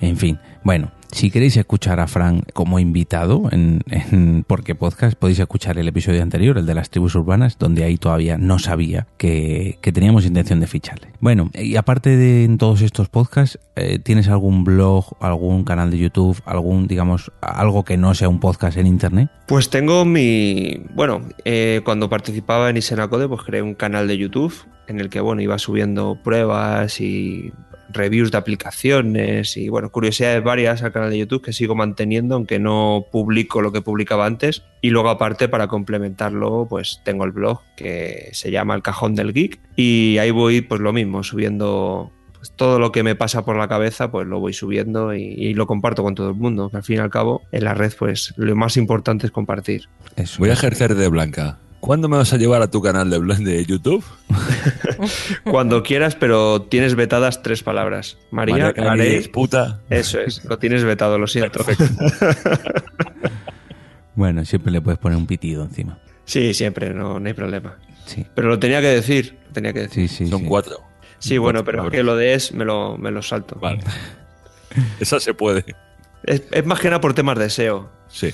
En fin, bueno, si queréis escuchar a Fran como invitado en, en Porque Podcast, podéis escuchar el episodio anterior, el de las tribus urbanas, donde ahí todavía no sabía que, que teníamos intención de ficharle. Bueno, y aparte de en todos estos podcasts, eh, ¿tienes algún blog, algún canal de YouTube, algún, digamos, algo que no sea un podcast en Internet? Pues tengo mi. Bueno, eh, cuando participaba en Isenacode, pues creé un canal de YouTube en el que, bueno, iba subiendo pruebas y reviews de aplicaciones y, bueno, curiosidades varias al canal de YouTube que sigo manteniendo, aunque no publico lo que publicaba antes. Y luego, aparte, para complementarlo, pues tengo el blog que se llama El Cajón del Geek y ahí voy, pues lo mismo, subiendo. pues, todo lo que me pasa por la cabeza, pues lo voy subiendo y, lo comparto con todo el mundo. Al fin y al cabo, en la red, pues lo más importante es compartir. Voy a ejercer de Blanca. ¿Cuándo me vas a llevar a tu canal de, Blan- de YouTube? Cuando quieras, pero tienes vetadas tres palabras. María, María Carey puta. Eso es, lo tienes vetado, lo siento. Bueno, siempre le puedes poner un pitido encima. Sí, siempre, no, no hay problema. Sí, Pero lo tenía que decir, lo tenía que decir. sí, sí. Son sí. cuatro. Sí, bueno, pero palabras. que lo de es me lo, me lo salto. Vale. Esa se puede. Es, es más que nada por temas de SEO, Sí.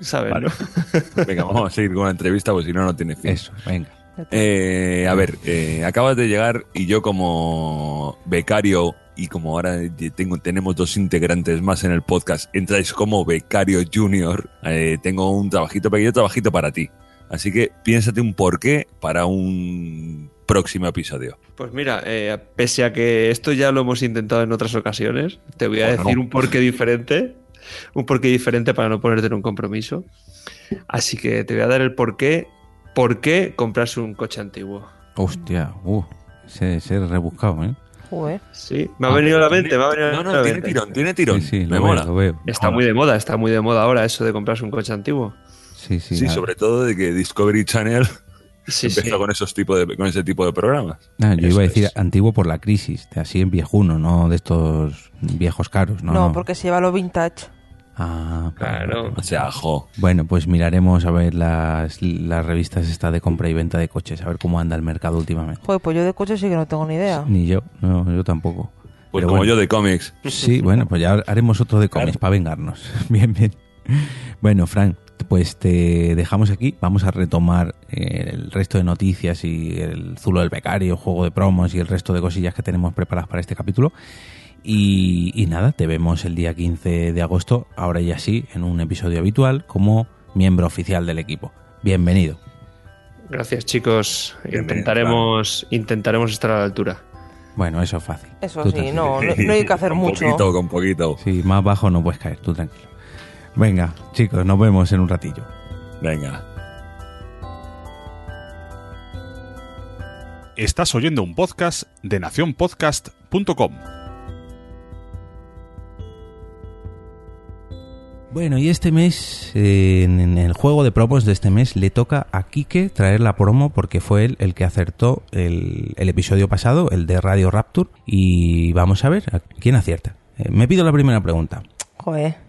¿Sabes? Vale. no? Venga, vamos a seguir con la entrevista, porque si no, no tiene fin. Eso, venga. Eh, a ver, eh, acabas de llegar y yo como becario y como ahora tengo, tenemos dos integrantes más en el podcast, entráis como becario junior, eh, tengo un trabajito, pequeño trabajito para ti. Así que piénsate un porqué para un próximo episodio. Pues mira, eh, pese a que esto ya lo hemos intentado en otras ocasiones, te voy a Bueno. decir un porqué diferente. Un porqué diferente para no ponerte en un compromiso. Así que te voy a dar el porqué. ¿Por qué comprarse un coche antiguo? Hostia, uh, ese, ese es rebuscado, ¿eh? Joder. Sí, me ha venido a la mente, me ha venido No, a no, la tiene mente. tirón, tiene tirón. Sí, sí, Me veo, mola. lo veo. Está muy de moda, está muy de moda ahora eso de comprarse un coche antiguo. Sí, sí. Sí, sobre todo de que Discovery Channel Sí, empezó sí. con esos tipos de, con ese tipo de programas. ah, yo Eso iba a decir es. antiguo por la crisis, de así en viejuno, no de estos viejos caros, no. No, no. porque se lleva lo vintage. Ah, Claro. O sea, jo. Bueno, pues miraremos a ver las, las revistas esta de compra y venta de coches, a ver cómo anda el mercado últimamente. Joder, pues yo de coche sí que no tengo ni idea. Ni yo, no, yo tampoco. Pues Pero como bueno. yo de cómics. Sí, bueno, pues ya haremos otro de cómics para vengarnos. Bien, bien. Bueno, Frank, pues te dejamos aquí. Vamos a retomar eh, el resto de noticias y el Zulo del Becario, juego de promos y el resto de cosillas que tenemos preparadas para este capítulo. Y, y nada, te vemos el día 15 de agosto, ahora ya sí, en un episodio habitual como miembro oficial del equipo. Bienvenido. Gracias, chicos. Bienvenido, Intentaremos, intentaremos estar a la altura. Bueno, eso es fácil. Eso Tú sí, no, no hay que hacer con mucho. poquito, con poquito. Sí, más bajo no puedes caer, tú tranquilo. Venga, chicos, nos vemos en un ratillo. Venga. Estás oyendo un podcast de nacionpodcast.com. Bueno, y este mes, eh, en, el juego de promos de este mes, le toca a Quique traer la promo porque fue él el que acertó el, el episodio pasado, el de Radio Rapture. Y vamos a ver a quién acierta. Eh, me pido la primera pregunta. Joder.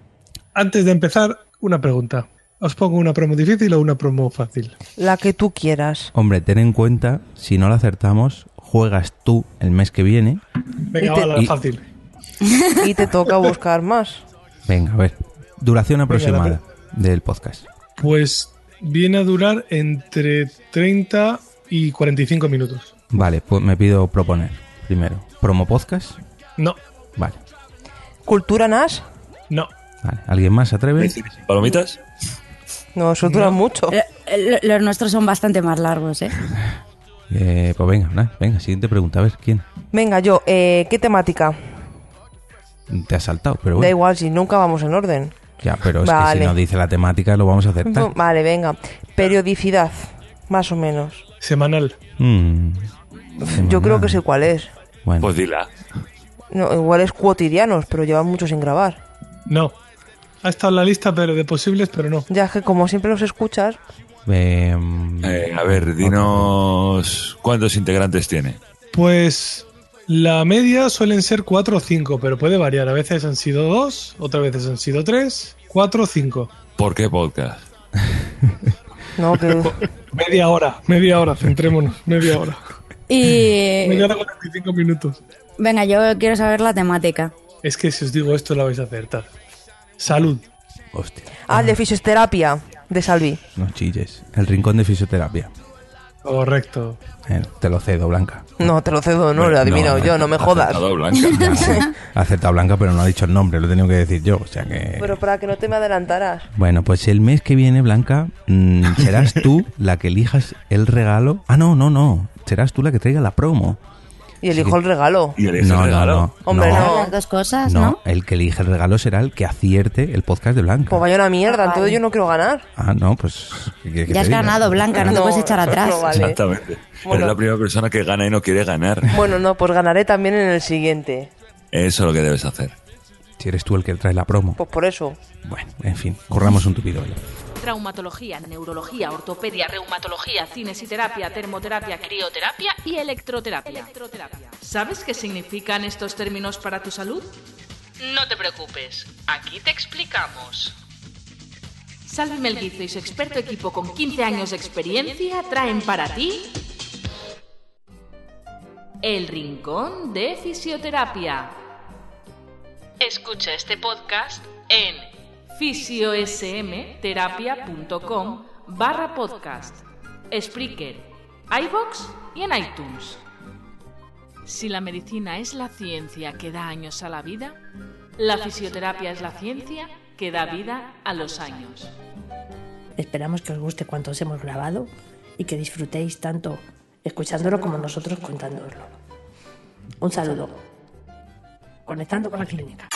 Antes de empezar, una pregunta. ¿Os pongo una promo difícil o una promo fácil? La que tú quieras. Hombre, ten en cuenta, si no la acertamos, juegas tú el mes que viene. Venga, va, la y- fácil. Y te toca buscar más. Venga, a ver. Duración aproximada del podcast. Pues viene a durar entre 30 y 45 minutos. Vale, pues me pido proponer. Primero, promo podcast. No, Vale, ¿Cultura NAS? no. Vale. ¿Alguien más se atreve? ¿Palomitas? No, eso dura mucho. Eh, eh, Los nuestros son bastante más largos, ¿eh? Eh, pues venga, venga, siguiente pregunta. A ver, ¿quién? Venga, yo, eh, ¿qué temática? Te has saltado, pero Da bueno. igual, si nunca vamos en orden. Ya, pero es que Vale. si nos dice la temática lo vamos a acertar. Vale, venga. Periodicidad, más o menos. Semanal. Mm, Yo creo que sé cuál es. Bueno, Pues dila. No, igual es cuotidianos, pero llevan mucho sin grabar. No. Ha estado en la lista pero de posibles, pero no. Ya es que como siempre los escuchas, Eh, a ver, dinos cuántos integrantes tiene. Pues La media suelen ser 4 o 5, pero puede variar. A veces han sido 2, otras veces han sido 3, 4 o 5. ¿Por qué podcast? No, que... Media hora, media hora, centrémonos, media hora. Y Media hora 45 minutos. venga, yo quiero saber la temática. Es que si os digo esto la vais a acertar. Salud. Hostia, Ah, el de fisioterapia de Salvi. no chilles. El rincón de fisioterapia. Correcto. Eh, te lo cedo, Blanca. No, te lo cedo, no lo adivinado yo, no me jodas. Acertado, Blanca. Ha Blanca, pero no ha dicho el nombre, lo he tenido que decir yo. O sea que. Pero para que no te me adelantaras. Bueno, pues el mes que viene, Blanca, mm, serás tú la que elijas el regalo. Ah, no, no, no. Serás tú la que traiga la promo. Y elijo el regalo. Y elige No, el no, regalo. no. Hombre, no. Las dos cosas, No, ¿no? el que elige el regalo será el que acierte el podcast de Blanca. Pues vaya una mierda, Vale. entonces yo no quiero ganar. Ah, no, pues. ¿qué quieres que Ya has ganado, Blanca, no, te puedes echar atrás. no vale. Exactamente. Bueno. Eres la primera persona que gana y no quiere ganar. Bueno, no, pues ganaré también en el siguiente. Eso es lo que debes hacer. Si eres tú el que trae la promo. Pues por eso. Bueno, en fin, corramos un tupido. Traumatología, neurología, ortopedia, reumatología, cinesiterapia, termoterapia, crioterapia y electroterapia. ¿Sabes qué significan estos términos para tu salud? No te preocupes, aquí te explicamos. Salvi Melguizo y su experto equipo con 15 años de experiencia traen para ti El Rincón de Fisioterapia. Escucha este podcast en fisiosmterapia.com barra podcast, Spreaker, iVox y en iTunes. Si la medicina es la ciencia que da años a la vida, la fisioterapia es la ciencia que da vida a los años. Esperamos que os guste cuanto os hemos grabado y que disfrutéis tanto escuchándolo como nosotros contándoslo. Un saludo. Conectando con la clínica.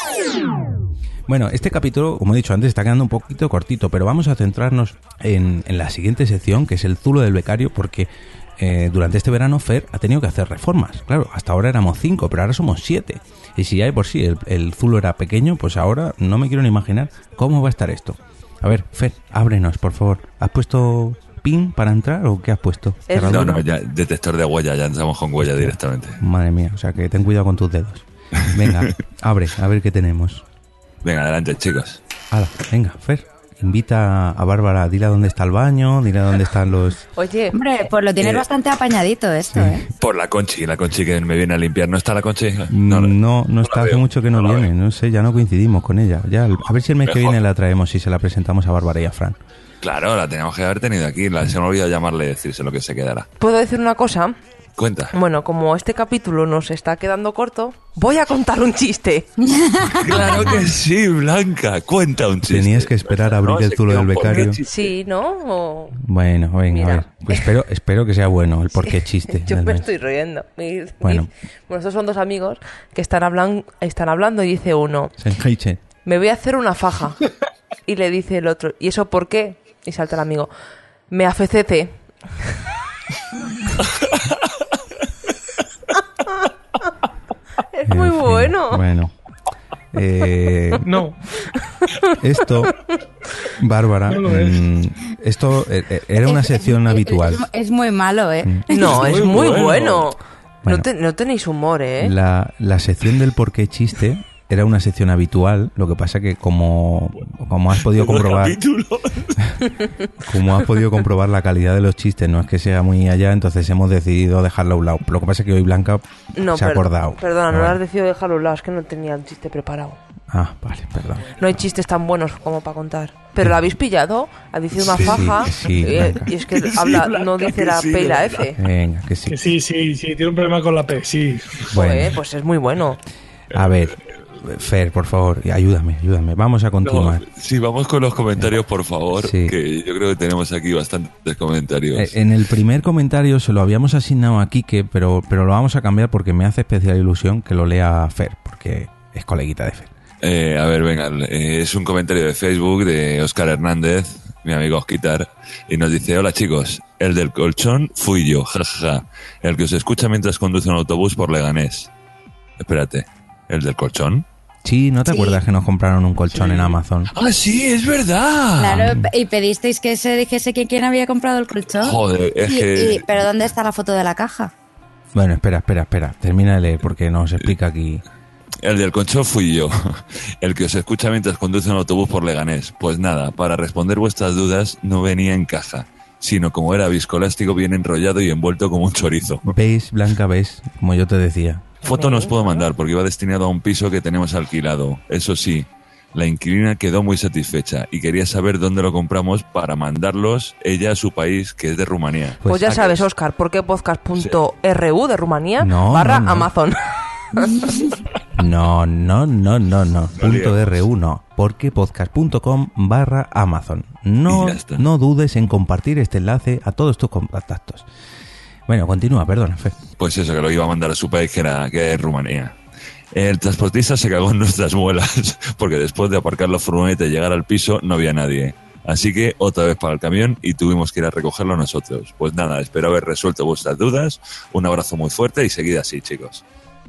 Bueno, este capítulo, como he dicho antes, está quedando un poquito cortito, pero vamos a centrarnos en, en la siguiente sección, que es el zulo del becario, porque eh, durante este verano Fer ha tenido que hacer reformas. Claro, hasta ahora éramos cinco, pero ahora somos siete. Y si ya de por sí el, el zulo era pequeño, pues ahora no me quiero ni imaginar cómo va a estar esto. A ver, Fer, ábrenos, por favor. ¿Has puesto pin para entrar o qué has puesto? Es- No, no, ya, detector de huella, ya entramos con huella directamente. Madre mía, o sea que ten cuidado con tus dedos. Venga, abre, a ver qué tenemos. Venga, adelante, chicos. Hala, venga, Fer. Invita a Bárbara, dile a dónde está el baño, dile a dónde están los... Oye, Hombre, pues lo tienes Eh, bastante apañadito esto, ¿eh? Por la Conchi, la Conchi que me viene a limpiar. ¿No está la Conchi? No, no, la está, hace mucho que no, viene, no sé, ya no coincidimos con ella. Ya, a ver si el mes que viene la traemos y se la presentamos a Bárbara y a Fran. Claro, la teníamos que haber tenido aquí. La, se me olvidó llamarle y decirse lo que se quedará. ¿puedo decir una cosa? Cuenta. Bueno, como este capítulo nos está quedando corto, voy a contar un chiste. Claro que sí, Blanca. Cuenta un chiste. Tenías que esperar a abrir No, el zulo del sección, ¿por qué becario. Sí, ¿no? O- Bueno, venga, Mira. a ver. Pues espero, espero que sea bueno el por qué chiste. Yo me estoy riendo. Mi- mi- Bueno. bueno, estos son dos amigos que están, hablan, están hablando y dice uno, me voy a hacer una faja. Y le dice el otro, ¿y eso por qué? Y salta el amigo, me afecete. Muy fin, bueno. Bueno. Eh, No, esto, Bárbara, No lo es. esto era una Es- sección es- habitual. Es, es muy malo, ¿eh? No, es muy muy bueno. bueno. Bueno. No, te- no tenéis humor, ¿eh? La, la sección del por qué chiste era una sección habitual, lo que pasa que como, como has podido comprobar, Capítulo. como has podido comprobar la calidad de los chistes no es que sea muy allá, entonces hemos decidido dejarlo a un lado. Lo que pasa es que hoy Blanca No, se ha acordado. Perdona, no Ah, lo has decidido dejarlo a un lado, es que no tenía el chiste preparado. Ah, vale, perdón. No hay chistes tan buenos como para contar. Pero lo habéis pillado, ha dicho una faja sí, eh, y es que habla, no dice la P y la F. Venga, que sí. que sí, sí, sí, tiene un problema con la P, sí. Bueno, pues es muy bueno. a ver, Fer, por favor, ayúdame, ayúdame. Vamos a No, continuar. sí, vamos con los comentarios, por favor. Sí. Que yo creo que tenemos aquí bastantes comentarios. Eh, En el primer comentario se lo habíamos asignado a Quique, pero, pero lo vamos a cambiar porque me hace especial ilusión que lo lea Fer, porque es coleguita de Fer. Eh, a ver, venga, eh, es un comentario de Facebook de Oscar Hernández, mi amigo Osquitar, y nos dice, hola chicos, el del colchón fui yo, jajaja, el que os escucha mientras conduce un autobús por Leganés. Espérate, ¿el del colchón? Sí, ¿no te Sí. acuerdas que nos compraron un colchón en Amazon? Ah, sí, es verdad. Claro, y pedisteis que se dijese que quién había comprado el colchón. Joder, es Y- que... y- pero ¿dónde está la foto de la caja? Bueno, espera, espera, espera. Termina de leer porque nos explica aquí. El del concho fui yo, el que os escucha mientras conduce un autobús por Leganés. Pues nada, para responder vuestras dudas no venía en caja, sino como era viscoelástico bien enrollado y envuelto como un chorizo. ¿Veis, Blanca, ves? Como yo te decía. Foto no os puedo mandar porque iba destinado a un piso que tenemos alquilado. Eso sí, la inquilina quedó muy satisfecha y quería saber dónde lo compramos para mandarlos ella a su país, que es de Rumanía. Pues, ya ¿a qué? sabes, Oscar, ¿por qué podcast.ru de Rumanía No, barra no, no. Amazon? No, no, no, no, no. Punto liemos. RU no. Porque podcast.com barra Amazon. No, no dudes en compartir este enlace a todos tus contactos. Bueno, continúa, perdona. Pues eso, que lo iba a mandar a su país, que era, que es Rumanía. El transportista se cagó en nuestras muelas, porque después de aparcar la furgoneta y llegar al piso no había nadie. Así que otra vez para el camión y tuvimos que ir a recogerlo nosotros. Pues nada, espero haber resuelto vuestras dudas. Un abrazo muy fuerte y seguid así, chicos.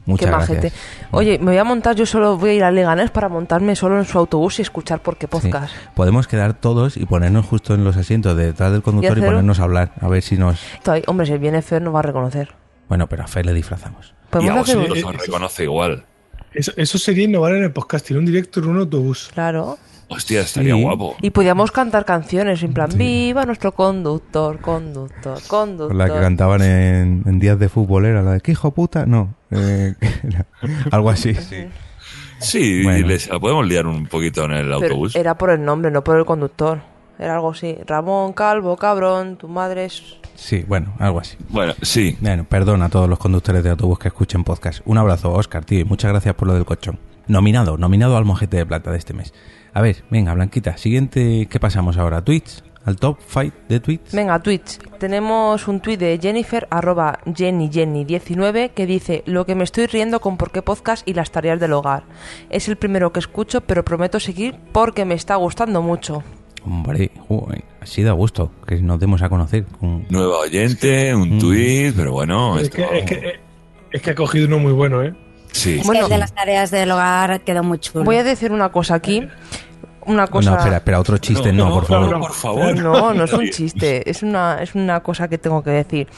Muchas Qué gracias. majete. Oye, me voy a montar, yo solo voy a ir a Leganés para montarme solo en su autobús y escuchar por qué Sí. podcast. Podemos quedar todos y ponernos justo en los asientos de detrás del conductor y, un- ponernos a hablar. A ver si nos... Estoy- hombre, si viene Fer nos va a reconocer. Bueno, pero a Fe le disfrazamos. Y a vosotros os reconoce igual. Eso, eso sería innovar en el podcasting, un directo en un autobús. Claro. Hostia, estaría Sí. guapo. Y podíamos cantar canciones en plan, viva nuestro conductor, conductor, conductor. La que cantaban en, en días de fútbol era la de ¿qué hijo puta? No, eh, algo así. Sí, Bueno. y les, la podemos liar un poquito en el Pero autobús. era por el nombre, no por el conductor. Era algo así. Ramón, Calvo, cabrón, tu madre es... Sí, bueno, algo así. Bueno, sí. Bueno, perdón a todos los conductores de autobús que escuchen podcast. Un abrazo, Oscar, tío, y muchas gracias por lo del colchón. Nominado, nominado al mojete de plata de este mes. A ver, venga, Blanquita, siguiente, ¿qué pasamos ahora? ¿Tweets? ¿Al top fight de tweets? Venga, Twitch. Tenemos un tweet de Jennifer, arroba JennyJenny19, que dice, lo que me estoy riendo con por qué podcast y las tareas del hogar. Es el primero que escucho, pero prometo seguir porque me está gustando mucho. Hombre, joder, así da gusto que nos demos a conocer. con- Nueva oyente, un Mm. tuit, pero bueno. es, esto- que, es, que, es que ha cogido uno muy bueno, ¿eh? Sí. Es Bueno. que el de las tareas del hogar quedó muy chulo. Voy a decir una cosa aquí. Una cosa... No, espera, espera, otro chiste, no, No, por no, favor. no, por favor. No, no es un chiste, es una, es una cosa que tengo que decir.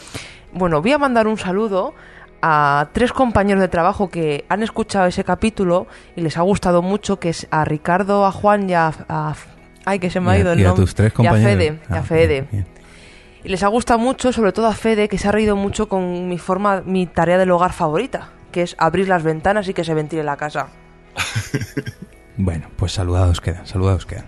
Bueno, voy a mandar un saludo a tres compañeros de trabajo que han escuchado ese capítulo y les ha gustado mucho, que es a Ricardo, a Juan y a... a- ay, que se me ha Y a- ido el y a nombre. tus tres Y a compañeros. Fede, y a Ah, Fede. bien. Y les ha gustado mucho, sobre todo a Fede, que se ha reído mucho con mi forma, mi tarea del hogar favorita, que es abrir las ventanas y que se ventile la casa. Bueno, pues saludados quedan, saludados quedan.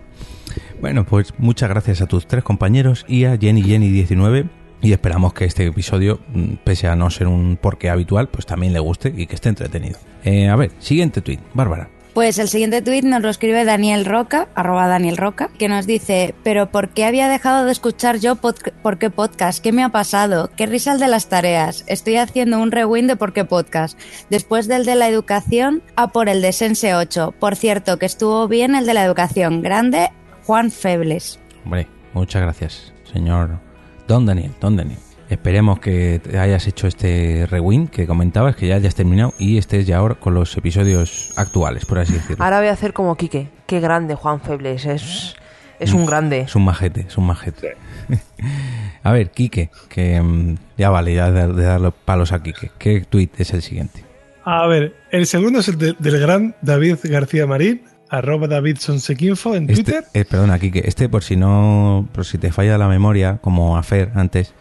Bueno, pues muchas gracias a tus tres compañeros y a Jenny Jenny19 y esperamos que este episodio, mm, pese a no ser un porqué habitual, pues también le guste y que esté entretenido. Eh, a ver, siguiente tweet, Bárbara. Pues el siguiente tuit nos lo escribe Daniel Roca, arroba Daniel Roca, que nos dice, pero ¿por qué había dejado de escuchar yo pod- por qué podcast? ¿Qué me ha pasado? ¿Qué risa el de las tareas? Estoy haciendo un rewind de por qué podcast. Después del de la educación, a por el de Sense 8. Por cierto, que estuvo bien el de la educación. Grande, Juan Febles. Hombre, muchas gracias, señor Don Daniel, Don Daniel. Esperemos que te hayas hecho este rewind que comentabas, que ya hayas terminado y estés ya ahora con los episodios actuales, por así decirlo. Ahora voy a hacer como Quique. Qué grande Juan Febles, es, es un grande. Es un majete, es un majete. a ver, Quique, que mm, ya vale, ya de, de darle palos a Quique. ¿Qué tweet es el siguiente? A ver, el segundo es el de- del gran David García Marín, arroba David Sonsequinfo en Este, Twitter. eh, perdona, Quique, este por si no, por si te falla la memoria, como a Fer antes,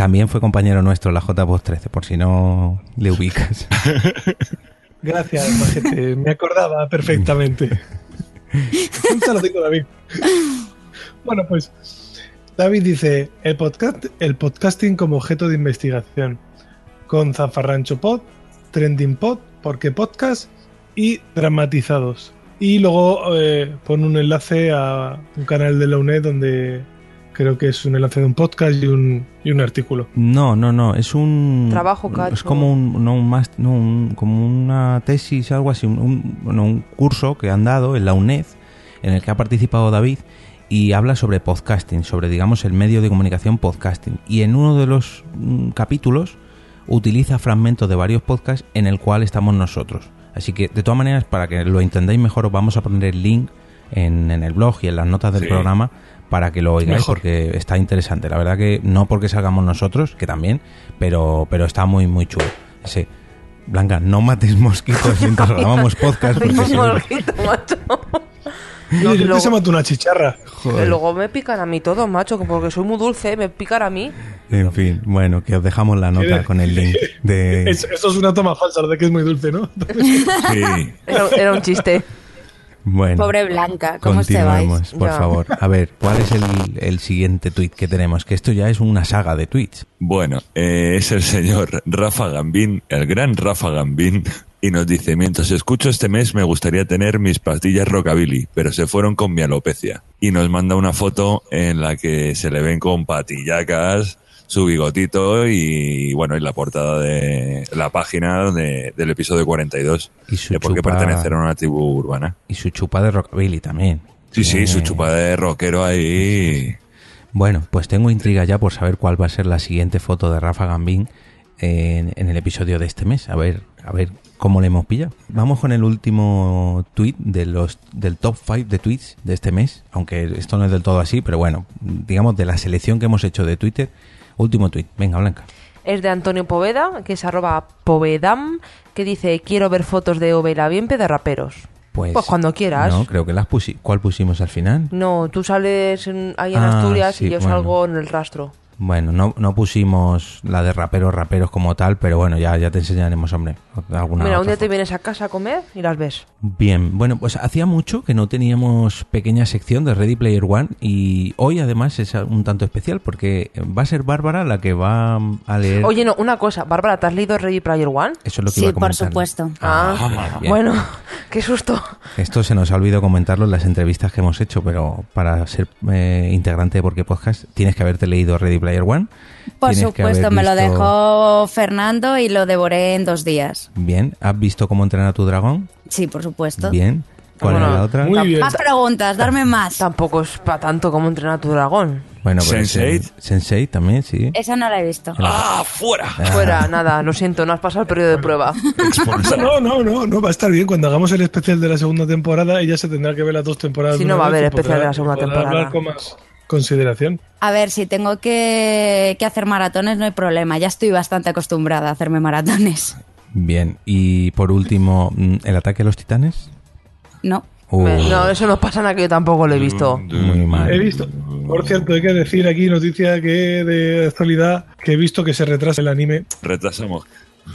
también fue compañero nuestro la JPOS 13, por si no le ubicas. Gracias, majete, me acordaba perfectamente. Un saludito, David. Bueno, pues David dice, el, podcast, el podcasting como objeto de investigación, con Zafarrancho Pod, Trending Pod, Porque Podcast y Dramatizados. Y luego eh, pone un enlace a un canal de la UNED donde creo que es un enlace de un podcast y un, y un artículo. No, no, no, es un... Trabajo Es como un, no, un máster- no, un- como una tesis, algo así, un, un- bueno, un curso que han dado en la UNED, en el que ha participado David, y habla sobre podcasting, sobre, digamos, el medio de comunicación podcasting. Y en uno de los mm, capítulos utiliza fragmentos de varios podcasts en el cual estamos nosotros. Así que, de todas maneras, para que lo entendáis mejor, os vamos a poner el link en, en el blog y en las notas del Sí. programa para que lo oigáis Mejor. porque está interesante. La verdad que no porque salgamos nosotros, que también, pero, pero está muy, muy chulo. Sí. Blanca, no mates mosquitos mientras grabamos podcast. porque Ay, si no- mosquito, macho. No, yo luego- se mató una chicharra. Que luego me pican a mí todos, macho, porque soy muy dulce, me pican a mí. En fin, bueno, que os dejamos la nota con el link de... Es- Eso es una toma falsa de que es muy dulce, ¿no? Sí. Era, era un chiste. Bueno, Pobre Blanca, ¿cómo te vais? por favor. A ver, ¿cuál es el, el siguiente tweet que tenemos? Que esto ya es una saga de tweets. Bueno, eh, es el señor Rafa Gambín, el gran Rafa Gambín, y nos dice, mientras escucho este mes me gustaría tener mis pastillas rockabilly, pero se fueron con mi alopecia. Y nos manda una foto en la que se le ven con patillacas, su bigotito y, bueno, y la portada de la página de- del episodio 42, Y su de por qué chupa- pertenecer a una tribu urbana. Y su chupa de rockabilly también. Sí, sí, su chupada de rockero ahí. Bueno, pues tengo intriga ya por saber cuál va a ser la siguiente foto de Rafa Gambín en, en el episodio de este mes. A ver, a ver cómo le hemos pillado. Vamos con el último tweet de los del top 5 de tweets de este mes, aunque esto no es del todo así, pero bueno, digamos de la selección que hemos hecho de Twitter. Último tweet. Venga, Blanca. Es de Antonio Poveda, que es arroba povedam, que dice, quiero ver fotos de Ovela Bienpe de raperos. Pues, Pues cuando quieras. No, creo que las pusi ¿Cuál pusimos al final? No, tú sales en- ahí en Ah, Asturias sí, y yo bueno. salgo en el rastro. Bueno, no, no pusimos la de raperos, raperos como tal, pero bueno, ya, ya te enseñaremos, hombre. Alguna Mira, un día te vienes a casa a comer y las ves. Bien, bueno, pues hacía mucho que no teníamos pequeña sección de Ready Player One y hoy además es un tanto especial porque va a ser Bárbara la que va a leer. Oye, no, una cosa, Bárbara, ¿te has leído Ready Player One? Eso es lo que Sí, iba a por comentar. supuesto. Ah, bien. bueno, qué susto. Esto se nos ha olvidado comentarlo en las entrevistas que hemos hecho, pero para ser eh, integrante de Porque Podcast tienes que haberte leído Ready Player One. Por tienes supuesto, me lo dejó Fernando y lo devoré en dos días. Bien, ¿has visto cómo entrenar a tu dragón? Sí, por supuesto. Bien. ¿Cuál Bueno, era la otra? Muy bien. Más preguntas, darme más. Tampoco es para tanto como entrenar a tu dragón. Bueno, pero Sense8. ese- Sense8 también, sí. Esa no la he visto. ¡Ah, fuera! Fuera, nada, lo siento, no has pasado el periodo de prueba. No, no, no, no, va a estar bien. Cuando hagamos el especial de la segunda temporada, ella se tendrá que ver las dos temporadas. Sí, de no va a vez haber especial de la segunda temporada. hablar con más consideración. A ver, si tengo que, que hacer maratones no hay problema. Ya estoy bastante acostumbrada a hacerme maratones. Bien. Y por último, mm, ¿el ataque a los titanes? No. Uh, No, eso no pasa nada que yo tampoco lo he visto. muy mal. He visto, por cierto, hay que decir aquí noticia que de actualidad que he visto que se retrasa el anime. Retrasamos.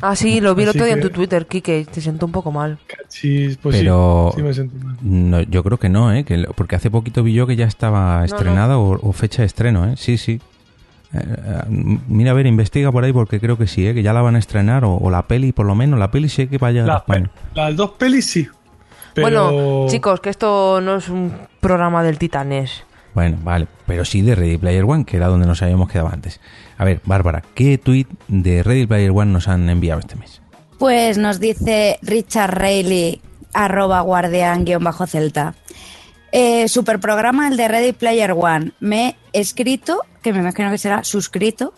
Ah, sí, lo vi el Así otro día en que- tu Twitter, Kike, te siento un poco mal. Cachis, pues Pero sí, sí me siento mal. no, yo creo que no, ¿eh? Que, lo- porque hace poquito vi yo que ya estaba estrenada O, o fecha de estreno, ¿eh? Sí, sí. Eh, eh, mira, a ver, investiga por ahí porque creo que sí, ¿eh? Que ya la van a estrenar o, o la peli, por lo menos. La peli sé que vaya a España. pe- las dos pelis sí. Pero... Bueno, chicos, que esto no es un programa del Titanes. Bueno, vale, pero sí de Ready Player One, que era donde nos habíamos quedado antes. A ver, Bárbara, ¿qué tweet de Ready Player One nos han enviado este mes? Pues nos dice Richard Reilly, arroba guardián guion bajo celta. Eh, super programa el de Ready Player One. Me he escrito, que me imagino que será suscrito,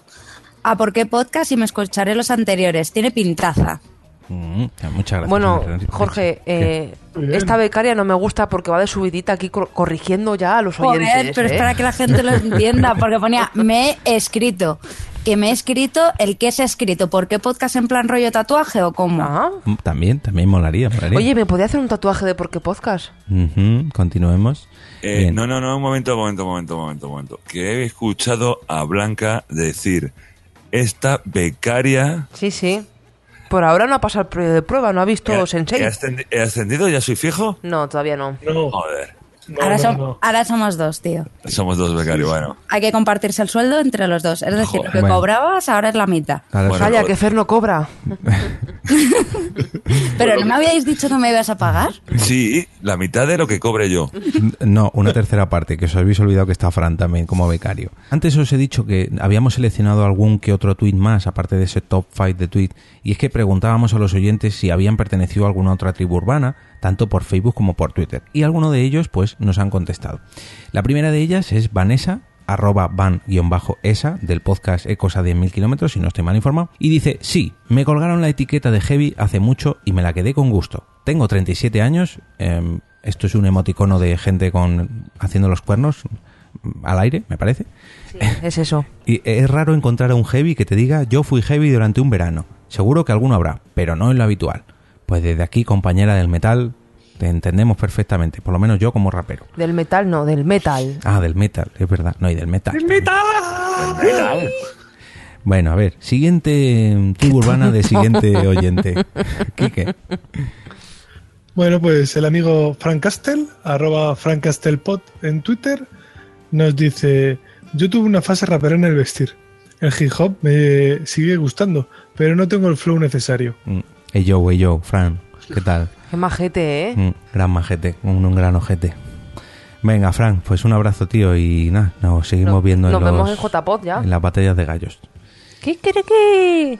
a por qué podcast y me escucharé los anteriores. Tiene pintaza. Mm, muchas gracias. Bueno. Jorge, eh. Esta becaria no me gusta porque va de subidita aquí cor- corrigiendo ya a los oyentes. Joder, pero ¿eh? espera que la gente lo entienda, porque ponía me he escrito. Que me he escrito, el que se ha escrito. ¿Por qué podcast en plan rollo tatuaje o cómo? Ah. Mm, También, también molaría, molaría. Oye, ¿me podía hacer un tatuaje de por qué podcast? Continuemos. Eh, no, no, no, un momento, un momento, un momento, un momento, un momento. Que he escuchado a Blanca decir, esta becaria... Sí, sí. Por ahora no ha pasado el periodo de prueba, no ha visto ¿He, Sensei. he ascendi- he ascendido? ¿Ya soy fijo? No, todavía no. No, Joder, no, ahora, no, no. ahora somos dos, tío. somos dos becarios, bueno. Hay que compartirse el sueldo entre los dos. Es decir, lo que Bueno. cobrabas ahora es la mitad. Ahora Bueno, no- que Fer no cobra. Pero ¿no me habíais dicho que me ibas a pagar? Sí, la mitad de lo que cobre yo. No, una tercera parte, que os habéis olvidado que está Fran también como becario. Antes os he dicho que habíamos seleccionado algún que otro tweet más, aparte de ese top 5 de tweet, y es que preguntábamos a los oyentes si habían pertenecido a alguna otra tribu urbana, tanto por Facebook como por Twitter. Y algunos de ellos, pues, nos han contestado. La primera de ellas es Vanessa, arroba van-esa del podcast Ecos a 10.000 kilómetros, si no estoy mal informado, y dice, sí, me colgaron la etiqueta de Heavy hace mucho y me la quedé con gusto. Tengo 37 años, em, Esto es un emoticono de gente con haciendo los cuernos mm, al aire, me parece. Sí, es eso. Y es raro encontrar a un heavy que te diga yo fui heavy durante un verano. Seguro que alguno habrá, pero no es lo habitual. Pues desde aquí, compañera del metal, te entendemos perfectamente, por lo menos yo como rapero. Del metal, no, del metal. Ah, del metal, es verdad. No, y del metal. Bueno, a ver, siguiente tribu urbana de siguiente oyente. Quique. Bueno, pues el amigo Frank Castel, arroba Frank Castelpod en Twitter, nos dice: Yo tuve una fase rapera en el vestir. El hip hop me sigue gustando, pero no tengo el flow necesario. Mm, Hey yo, hey yo, Fran, ¿qué tal? Qué majete, ¿eh? Mm, gran majete, un, un gran ojete. Venga, Fran, pues un abrazo, tío, y nada, nos seguimos No- viendo nos en, vemos los- en JPod ya. en las batallas de gallos. ¿Qué quiere que?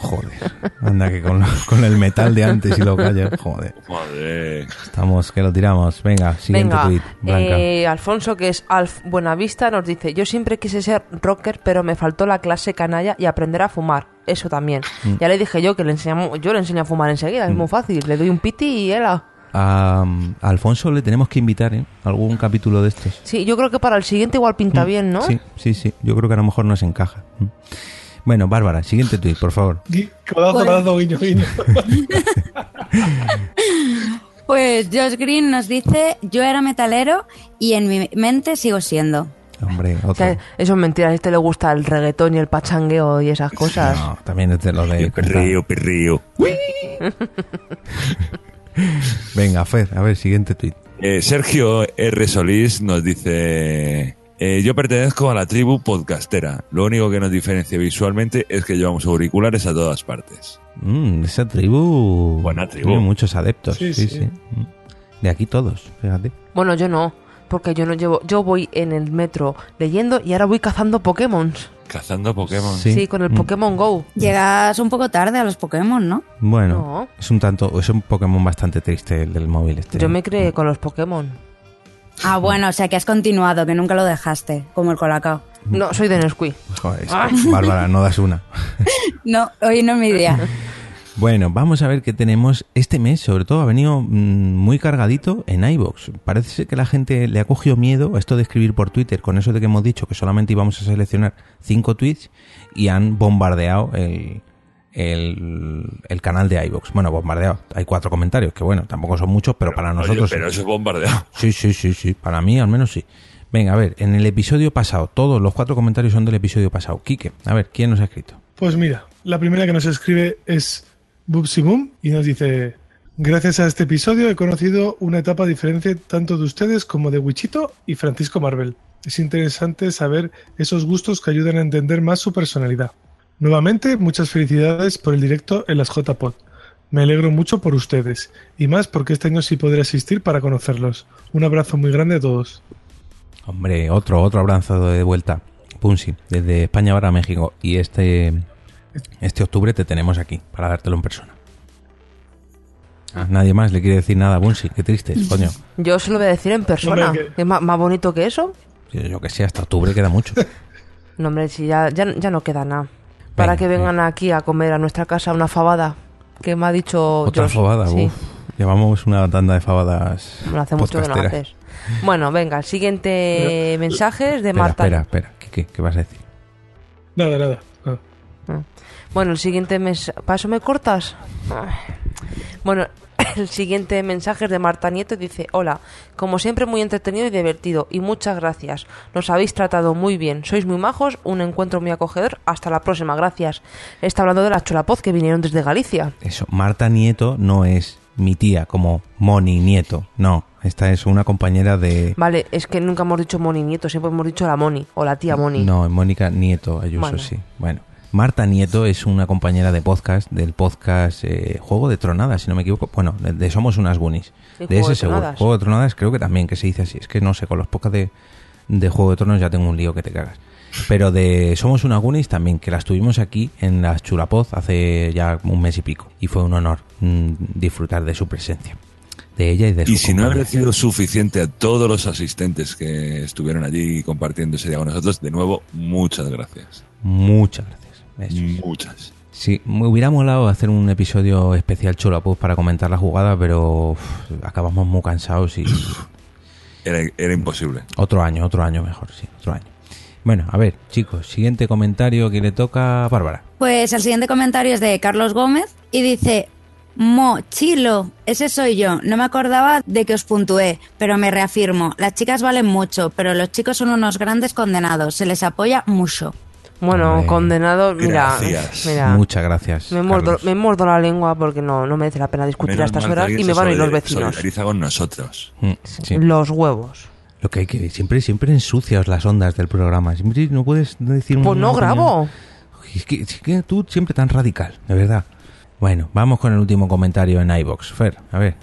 Joder, anda que con, con el metal de antes y los gallos, joder. Joder. Estamos, que lo tiramos. Venga, siguiente Venga, tweet, Blanca. eh, Alfonso, que es Alf Buenavista, nos dice: Yo siempre quise ser rocker, pero me faltó la clase canalla y aprender a fumar. Eso también. Mm. Ya le dije yo que le enseñamos, yo le enseño a fumar enseguida, es muy fácil. Le doy un piti y era. A, a Alfonso le tenemos que invitar, ¿eh? Algún capítulo de estos. Sí, yo creo que para el siguiente igual pinta bien, ¿no? Mm. Sí, sí, sí. Yo creo que a lo mejor nos encaja. Bueno, Bárbara, siguiente tweet, por favor. Codazo, Bueno. codazo, guiño, guiño. Pues Josh Green nos dice, yo era metalero y en mi mente sigo siendo. Hombre, O sea, otro. eso es mentira, a este le gusta el reggaetón y el pachangueo y esas cosas. No, también es de lo de... Perrío, perrío. Venga, Fer, a ver, siguiente tweet. Eh, Sergio R. Solís nos dice... eh, yo pertenezco a la tribu podcastera. Lo único que nos diferencia visualmente es que llevamos auriculares a todas partes. Mm, esa tribu... Buena tribu. Tiene muchos adeptos. Sí, Sí, sí. sí. Mm. De aquí todos, fíjate. Bueno, yo no, porque yo no llevo, yo voy en el metro leyendo y ahora voy cazando Pokémon. Cazando Pokémon. Sí. Sí, con el Mm. Pokémon Go. Llegas un poco tarde a los Pokémon, ¿no? Bueno, No. es un tanto... Es un Pokémon bastante triste el del móvil este. Yo me creé con los Pokémon. Ah, bueno, o sea que has continuado, que nunca lo dejaste, como el Colacao. No, soy de Nesquik. Joder, es que, Bárbara, no das una. No, hoy no es mi día. Bueno, vamos a ver qué tenemos este mes. Sobre todo ha venido mm, muy cargadito en iBox. Parece ser que la gente le ha cogido miedo a esto de escribir por Twitter, con eso de que hemos dicho que solamente íbamos a seleccionar cinco tweets y han bombardeado el, el, el canal de iBox. Bueno, bombardeado. Hay cuatro comentarios, que bueno, tampoco son muchos, pero para Oye, nosotros. pero eso es bombardeado. Sí, sí, sí, sí. Para mí, al menos sí. Venga, a ver, en el episodio pasado, todos los cuatro comentarios son del episodio pasado. Quique, a ver, ¿quién nos ha escrito? Pues mira, la primera que nos escribe es Bubsy Boom y nos dice: Gracias a este episodio he conocido una etapa diferente tanto de ustedes como de Wichito y Francisco Marvel. Es interesante saber esos gustos que ayudan a entender más su personalidad. Nuevamente, muchas felicidades por el directo en las JPod. Me alegro mucho por ustedes y más porque este año sí podré asistir para conocerlos. Un abrazo muy grande a todos. Hombre, otro, otro abrazo de vuelta. Punsi, desde España para México. Y este, este octubre te tenemos aquí para dártelo en persona. Ah, nadie más le quiere decir nada a Punsi. Qué triste, coño. Yo se lo voy a decir en persona. Hombre, que- ¿Es más, más bonito que eso? Yo, yo que sé, hasta octubre queda mucho. No, hombre, si ya, ya, ya no queda nada. Para que vengan aquí a comer a nuestra casa una fabada que me ha dicho Otra Josh. fabada, Sí, uf. Llevamos una tanda de fabadas. hace mucho que no haces. Bueno, venga, el siguiente mensaje es de Espera, Marta. espera, espera. ¿Qué, qué, qué vas a decir? Nada, nada. Ah. Bueno, el siguiente mensaje... ¿Para eso me cortas? Ay. Bueno, el siguiente mensaje es de Marta Nieto y dice, hola, como siempre muy entretenido y divertido y muchas gracias. Nos habéis tratado muy bien, sois muy majos, un encuentro muy acogedor. Hasta la próxima, gracias. Está hablando de la Cholapoz que vinieron desde Galicia. Eso, Marta Nieto no es mi tía como Moni Nieto. No, esta es una compañera de... Vale, es que nunca hemos dicho Moni Nieto, siempre hemos dicho la Moni o la tía Moni. No, Mónica Nieto Ayuso, Bueno. sí. Bueno, Marta Nieto es una compañera de podcast, del podcast eh, Juego de Tronadas, si no me equivoco. Bueno, de, de Somos unas Goonies. Sí, de ese de seguro. Juego de Tronadas creo que también, que se dice así. Es que no sé, con los podcasts de, de Juego de Tronos ya tengo un lío que te cagas. Pero de Somos unas Goonies también, que las tuvimos aquí en las Chulapoz hace ya un mes y pico. Y fue un honor mm, disfrutar de su presencia. De ella y de su Y si no ha sido suficiente a todos los asistentes que estuvieron allí compartiendo ese día con nosotros, de nuevo, muchas gracias. Muchas gracias. Eso. Muchas. Sí, me hubiera molado hacer un episodio especial Chulapuz para comentar la jugada, pero uf, acabamos muy cansados y Era, era imposible. otro año, otro año mejor, sí, otro año. Bueno, a ver, chicos, siguiente comentario que le toca a Bárbara. Pues el siguiente comentario es de Carlos Gómez y dice, Mochilo, ese soy yo. No me acordaba de que os puntué, pero me reafirmo. Las chicas valen mucho, pero los chicos son unos grandes condenados. Se les apoya mucho. Bueno, Hombre, condenado, mira, gracias. mira. Muchas gracias. Me muerdo, me muerdo la lengua porque no, no merece la pena discutir Menos a estas horas y me van a ir los vecinos. solidariza con nosotros. Mm, sí. Los huevos. Lo que hay que siempre siempre ensucias las ondas del programa. Siempre no puedes decir Pues no grabo. Es que, es que tú siempre tan radical, de verdad. Bueno, vamos con el último comentario en iBox. Fer, a ver.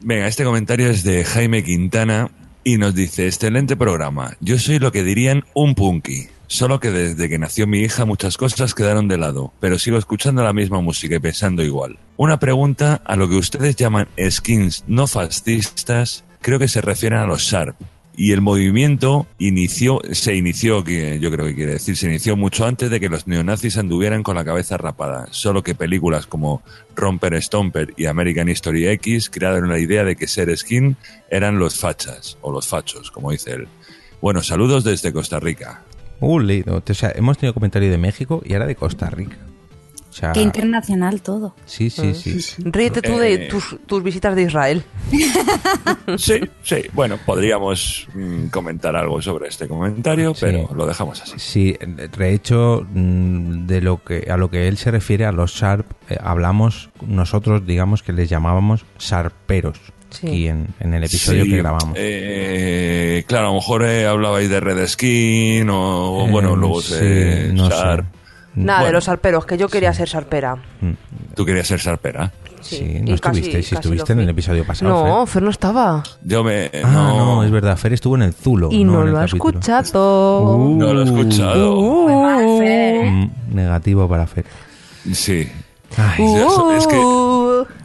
Venga, este comentario es de Jaime Quintana y nos dice, excelente programa. Yo soy lo que dirían un punky. Solo que desde que nació mi hija muchas cosas quedaron de lado, pero sigo escuchando la misma música y pensando igual. Una pregunta a lo que ustedes llaman skins no fascistas, creo que se refieren a los Sharp. Y el movimiento inició, se inició, yo creo que quiere decir, se inició mucho antes de que los neonazis anduvieran con la cabeza rapada. Solo que películas como Romper Stomper y American History X crearon la idea de que ser skin eran los fachas, o los fachos, como dice él. Bueno, saludos desde Costa Rica. Uh, leído. O sea, hemos tenido comentario de México y ahora de Costa Rica. O sea, Qué internacional todo. sí, sí, sí. Ríete tú de Eh. tus, tus visitas de Israel. Sí, sí, bueno, podríamos mm, comentar algo sobre este comentario, Sí. pero lo dejamos así. Sí, de hecho, mm, de lo que a lo que él se refiere a los Sharp, eh, hablamos nosotros, digamos que les llamábamos Sharperos Sí. aquí en, en el episodio Sí, que grabamos. eh, claro, a lo mejor eh, hablabais de Red Skin o, o, bueno, Eh, luego sí, de no Sharp. sé. Nada, de los alperos, que yo quería ser sarpera. Mm, Tú querías ser Sharpera. Sí, no casi- estuviste, si casi estuviste lo en el episodio pasado. No, Fer. Fer no estaba. Yo me. Ah, no, no, es verdad, Fer estuvo en el Zulo. Y no, lo ha capítulo. escuchado. Uh. No lo he escuchado. Uh, Mm, negativo para Fer. Sí. Ay, uh, es que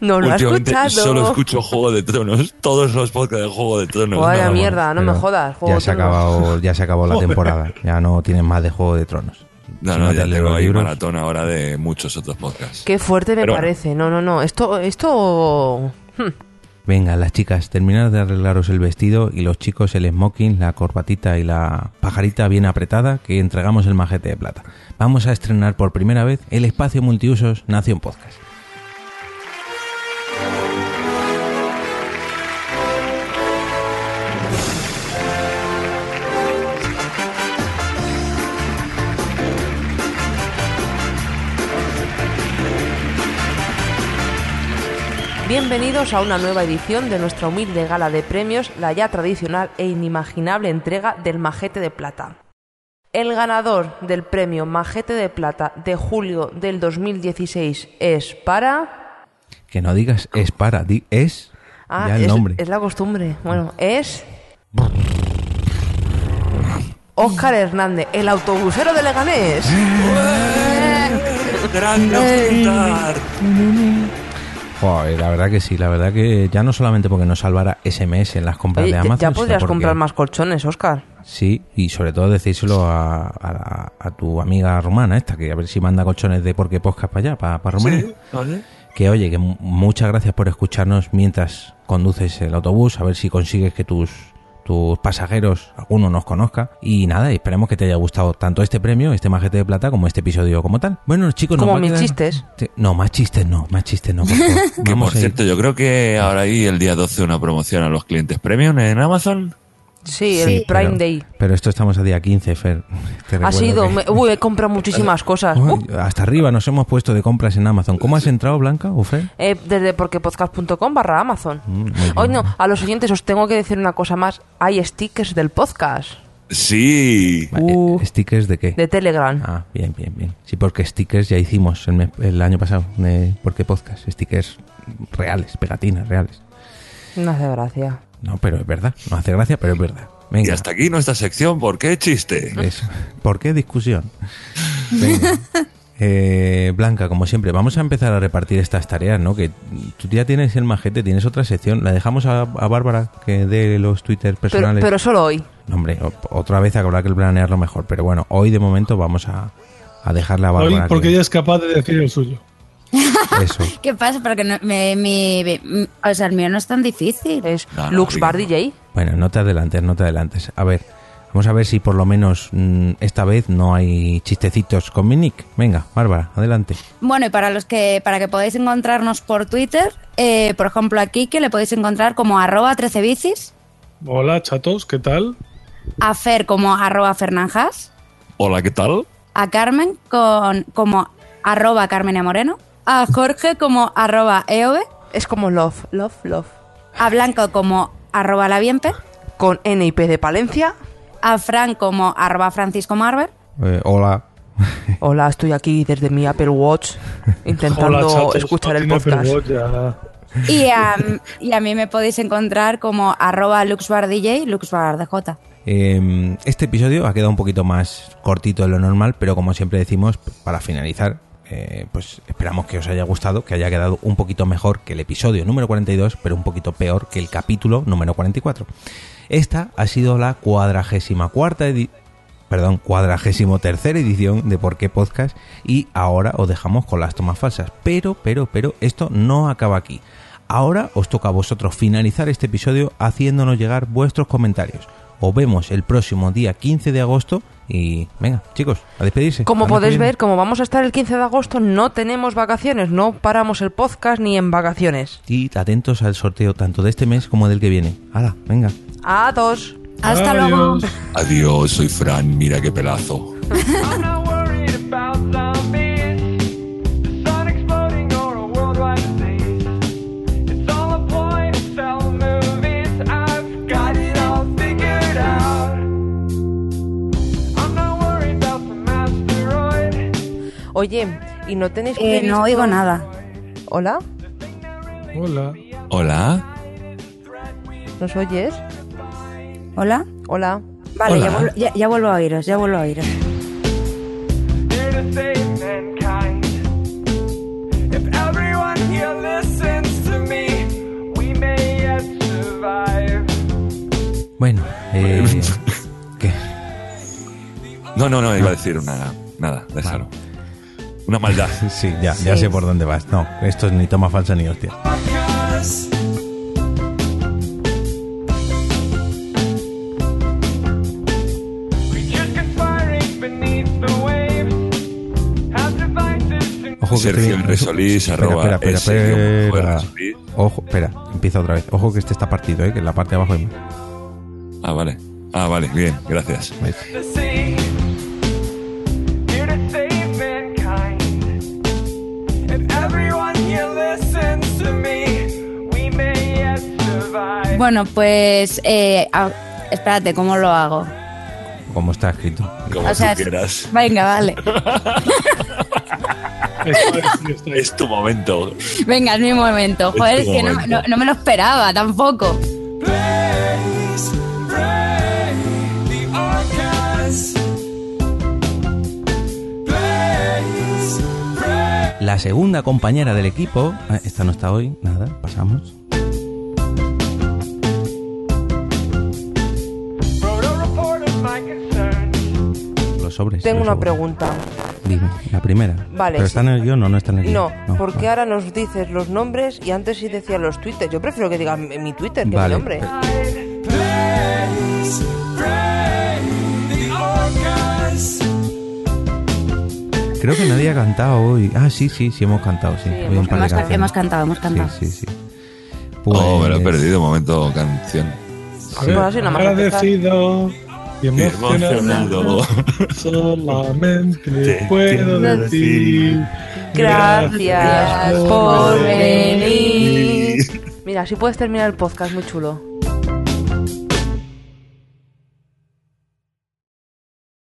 no lo ha Últimamente escuchado. solo escucho Juego de Tronos. Todos los podcasts de Juego de Tronos. Vaya mierda, no me jodas. Juego Ya de se, ha Tronos. acabado, ya se acabó la temporada. Ya no tienen más de Juego de Tronos. No, Si no, ya tengo ahí libros- maratón ahora de muchos otros podcasts. Qué fuerte me Pero bueno. parece. No, no, no. Esto, esto. hmm. Venga, las chicas, terminad de arreglaros el vestido y los chicos el smoking, la corbatita y la pajarita bien apretada que entregamos el majete de plata. Vamos a estrenar por primera vez el espacio multiusos Nación Podcast. Bienvenidos a una nueva edición de nuestra humilde gala de premios, la ya tradicional e inimaginable entrega del Majete de Plata. El ganador del premio Majete de Plata de julio del 2016 es para... Que no digas es para, di es Ah, ya el es, nombre. es la costumbre. Bueno, es... Óscar Hernández, el autobusero de Leganés. ¡Grande Oscar! Joder, la verdad que sí, la verdad que ya no solamente porque nos salvara SMS en las compras Oye, de Amazon. ya sino podrías porque- comprar más colchones, Óscar. Sí, y sobre todo decírselo a, a la- a tu amiga rumana esta, que a ver si manda colchones de porque poscas para allá, para, para Rumanía. Sí, ¿vale? Que oye, que mu- muchas gracias por escucharnos mientras conduces el autobús, a ver si consigues que tus, tus pasajeros, alguno nos conozca. Y nada, esperemos que te haya gustado tanto este premio, este majete de plata, como este episodio como tal. Bueno, chicos, Como a mis quedar- chistes. No, más chistes no, más chistes no. por favor. Que por Vamos cierto, yo creo que ahora hay el día 12 una promoción a los clientes premium en Amazon. Sí, Sí. el Prime pero, Day. Pero esto estamos a día 15, Fer. Te Ha sido... que- me- Uy, he comprado muchísimas cosas. Uy, Uh, hasta arriba nos hemos puesto de compras en Amazon. ¿Cómo has entrado, Blanca o Fer? eh, desde porquepodcast.com barra Amazon. Mm. Hoy no, a los oyentes os tengo que decir una cosa más. Hay stickers del podcast. Sí. Va, Uh. eh, ¿Stickers de qué? De Telegram. Ah, bien, bien, bien. Sí, porque stickers ya hicimos el, año pasado. De, porque podcast, stickers reales, pegatinas reales. No hace gracia. No, pero es verdad. No hace gracia, pero es verdad. Venga. Y hasta aquí nuestra sección, ¿por qué chiste? Eso. ¿Por qué discusión? Venga. Eh, Blanca, como siempre, vamos a empezar a repartir estas tareas, ¿no? Que tú ya tienes el majete, tienes otra sección. La dejamos a, a Bárbara que dé los Twitter personales. pero solo hoy. No, hombre, otra vez habrá que planearlo mejor. Pero bueno, hoy de momento vamos a, a dejarle a Hoy, Bárbara. porque que- ella es capaz de decir el suyo. Eso. ¿Qué pasa? Porque no- me- mi, mi- o sea, el mío no es tan difícil. Es No, no, Lux Bar no. DJ. Bueno, no te adelantes, no te adelantes. A ver, vamos a ver si por lo menos mm, esta vez no hay chistecitos con mi nick. Venga, Bárbara, adelante. Bueno, y para los que, para que podáis encontrarnos por Twitter, eh, por ejemplo aquí que le podéis encontrar como arroba 13 bicis, Hola, chatos, ¿qué tal? a Fer como arroba Fernanjas, Hola, ¿qué tal? a Carmen con, como arroba Carmenia Moreno, a Jorge como arroba Eove, Es como Love, Love, Love. a Blanco como arroba La Bienpe, Con N y P de Palencia. a Fran como arroba Francisco Marber, Eh, hola. Hola, estoy aquí desde mi Apple Watch intentando Hola, escuchar el podcast. Watch, ya. y a, y a mí me podéis encontrar como arroba LuxBarDJ, LuxBarDJ. Eh, este episodio ha quedado un poquito más cortito de lo normal, pero como siempre decimos, para finalizar, eh, pues esperamos que os haya gustado, que haya quedado un poquito mejor que el episodio número 42, pero un poquito peor que el capítulo número 44. Esta ha sido la cuadragésima cuarta. Perdón, cuadragésimo tercera edición de Por qué Podcast y ahora os dejamos con las tomas falsas. Pero, pero, pero, esto no acaba aquí. Ahora os toca a vosotros finalizar este episodio haciéndonos llegar vuestros comentarios. Os vemos el próximo día 15 de agosto y venga, chicos, a despedirse. Como podéis ver, como vamos a estar el 15 de agosto, no tenemos vacaciones, no paramos el podcast ni en vacaciones. Y atentos al sorteo tanto de este mes como del que viene. Hala, venga. A dos. Hasta luego. Adiós. Adiós, soy Fran, mira qué pelazo. Oye, ¿y no tenéis Eh, previsto- no oigo nada. ¿Hola? Hola. Hola. ¿Nos oyes? ¿Hola? Hola. Vale, Hola. ya, vuelvo- ya- ya vuelvo a oíros, ya vuelvo a oíros. Bueno, eh, ¿qué? No, no, no, iba a decir una. Nada, déjalo. Una maldad. Sí, ya, ya Sí. sé por dónde vas. No, esto es ni toma falsa ni hostia. Ojo que Sergio este- R. Solís, espera, arroba espera, espera, espera. Solís. Ojo, espera, empieza otra vez. Ojo que este está partido, ¿eh? que en la parte de abajo hay más. Ah, vale. Ah, vale, bien, gracias. ¿Ves? Bueno, pues eh, a- espérate, ¿cómo lo hago? Como está escrito. Como O sea, tú quieras. Venga, vale. Es, tu momento. Venga, es mi momento. Joder, es que no, momento. no- no me lo esperaba tampoco. La segunda compañera del equipo, ah, esta no está hoy, nada, pasamos. Sobres. Tengo una sobres. pregunta. Dime, la primera. Vale, ¿Pero sí. está en el guion o no está en el guion? No, porque vale. ahora nos dices los nombres y antes sí decía los twitters. Yo prefiero que diga mi Twitter que Vale. mi nombre. Creo que nadie ha cantado hoy. Ah, sí, sí, sí, hemos cantado, sí. Sí, hemos un par de Hemos, cantado, hemos cantado. Sí, sí, sí. Oh, me lo he Pues- perdido, momento canción. A ver, Pues así nada más agradecido emocionado. Emocionado. Solamente Te puedo decir Gracias por venir. venir. Mira, así puedes terminar el podcast, muy chulo.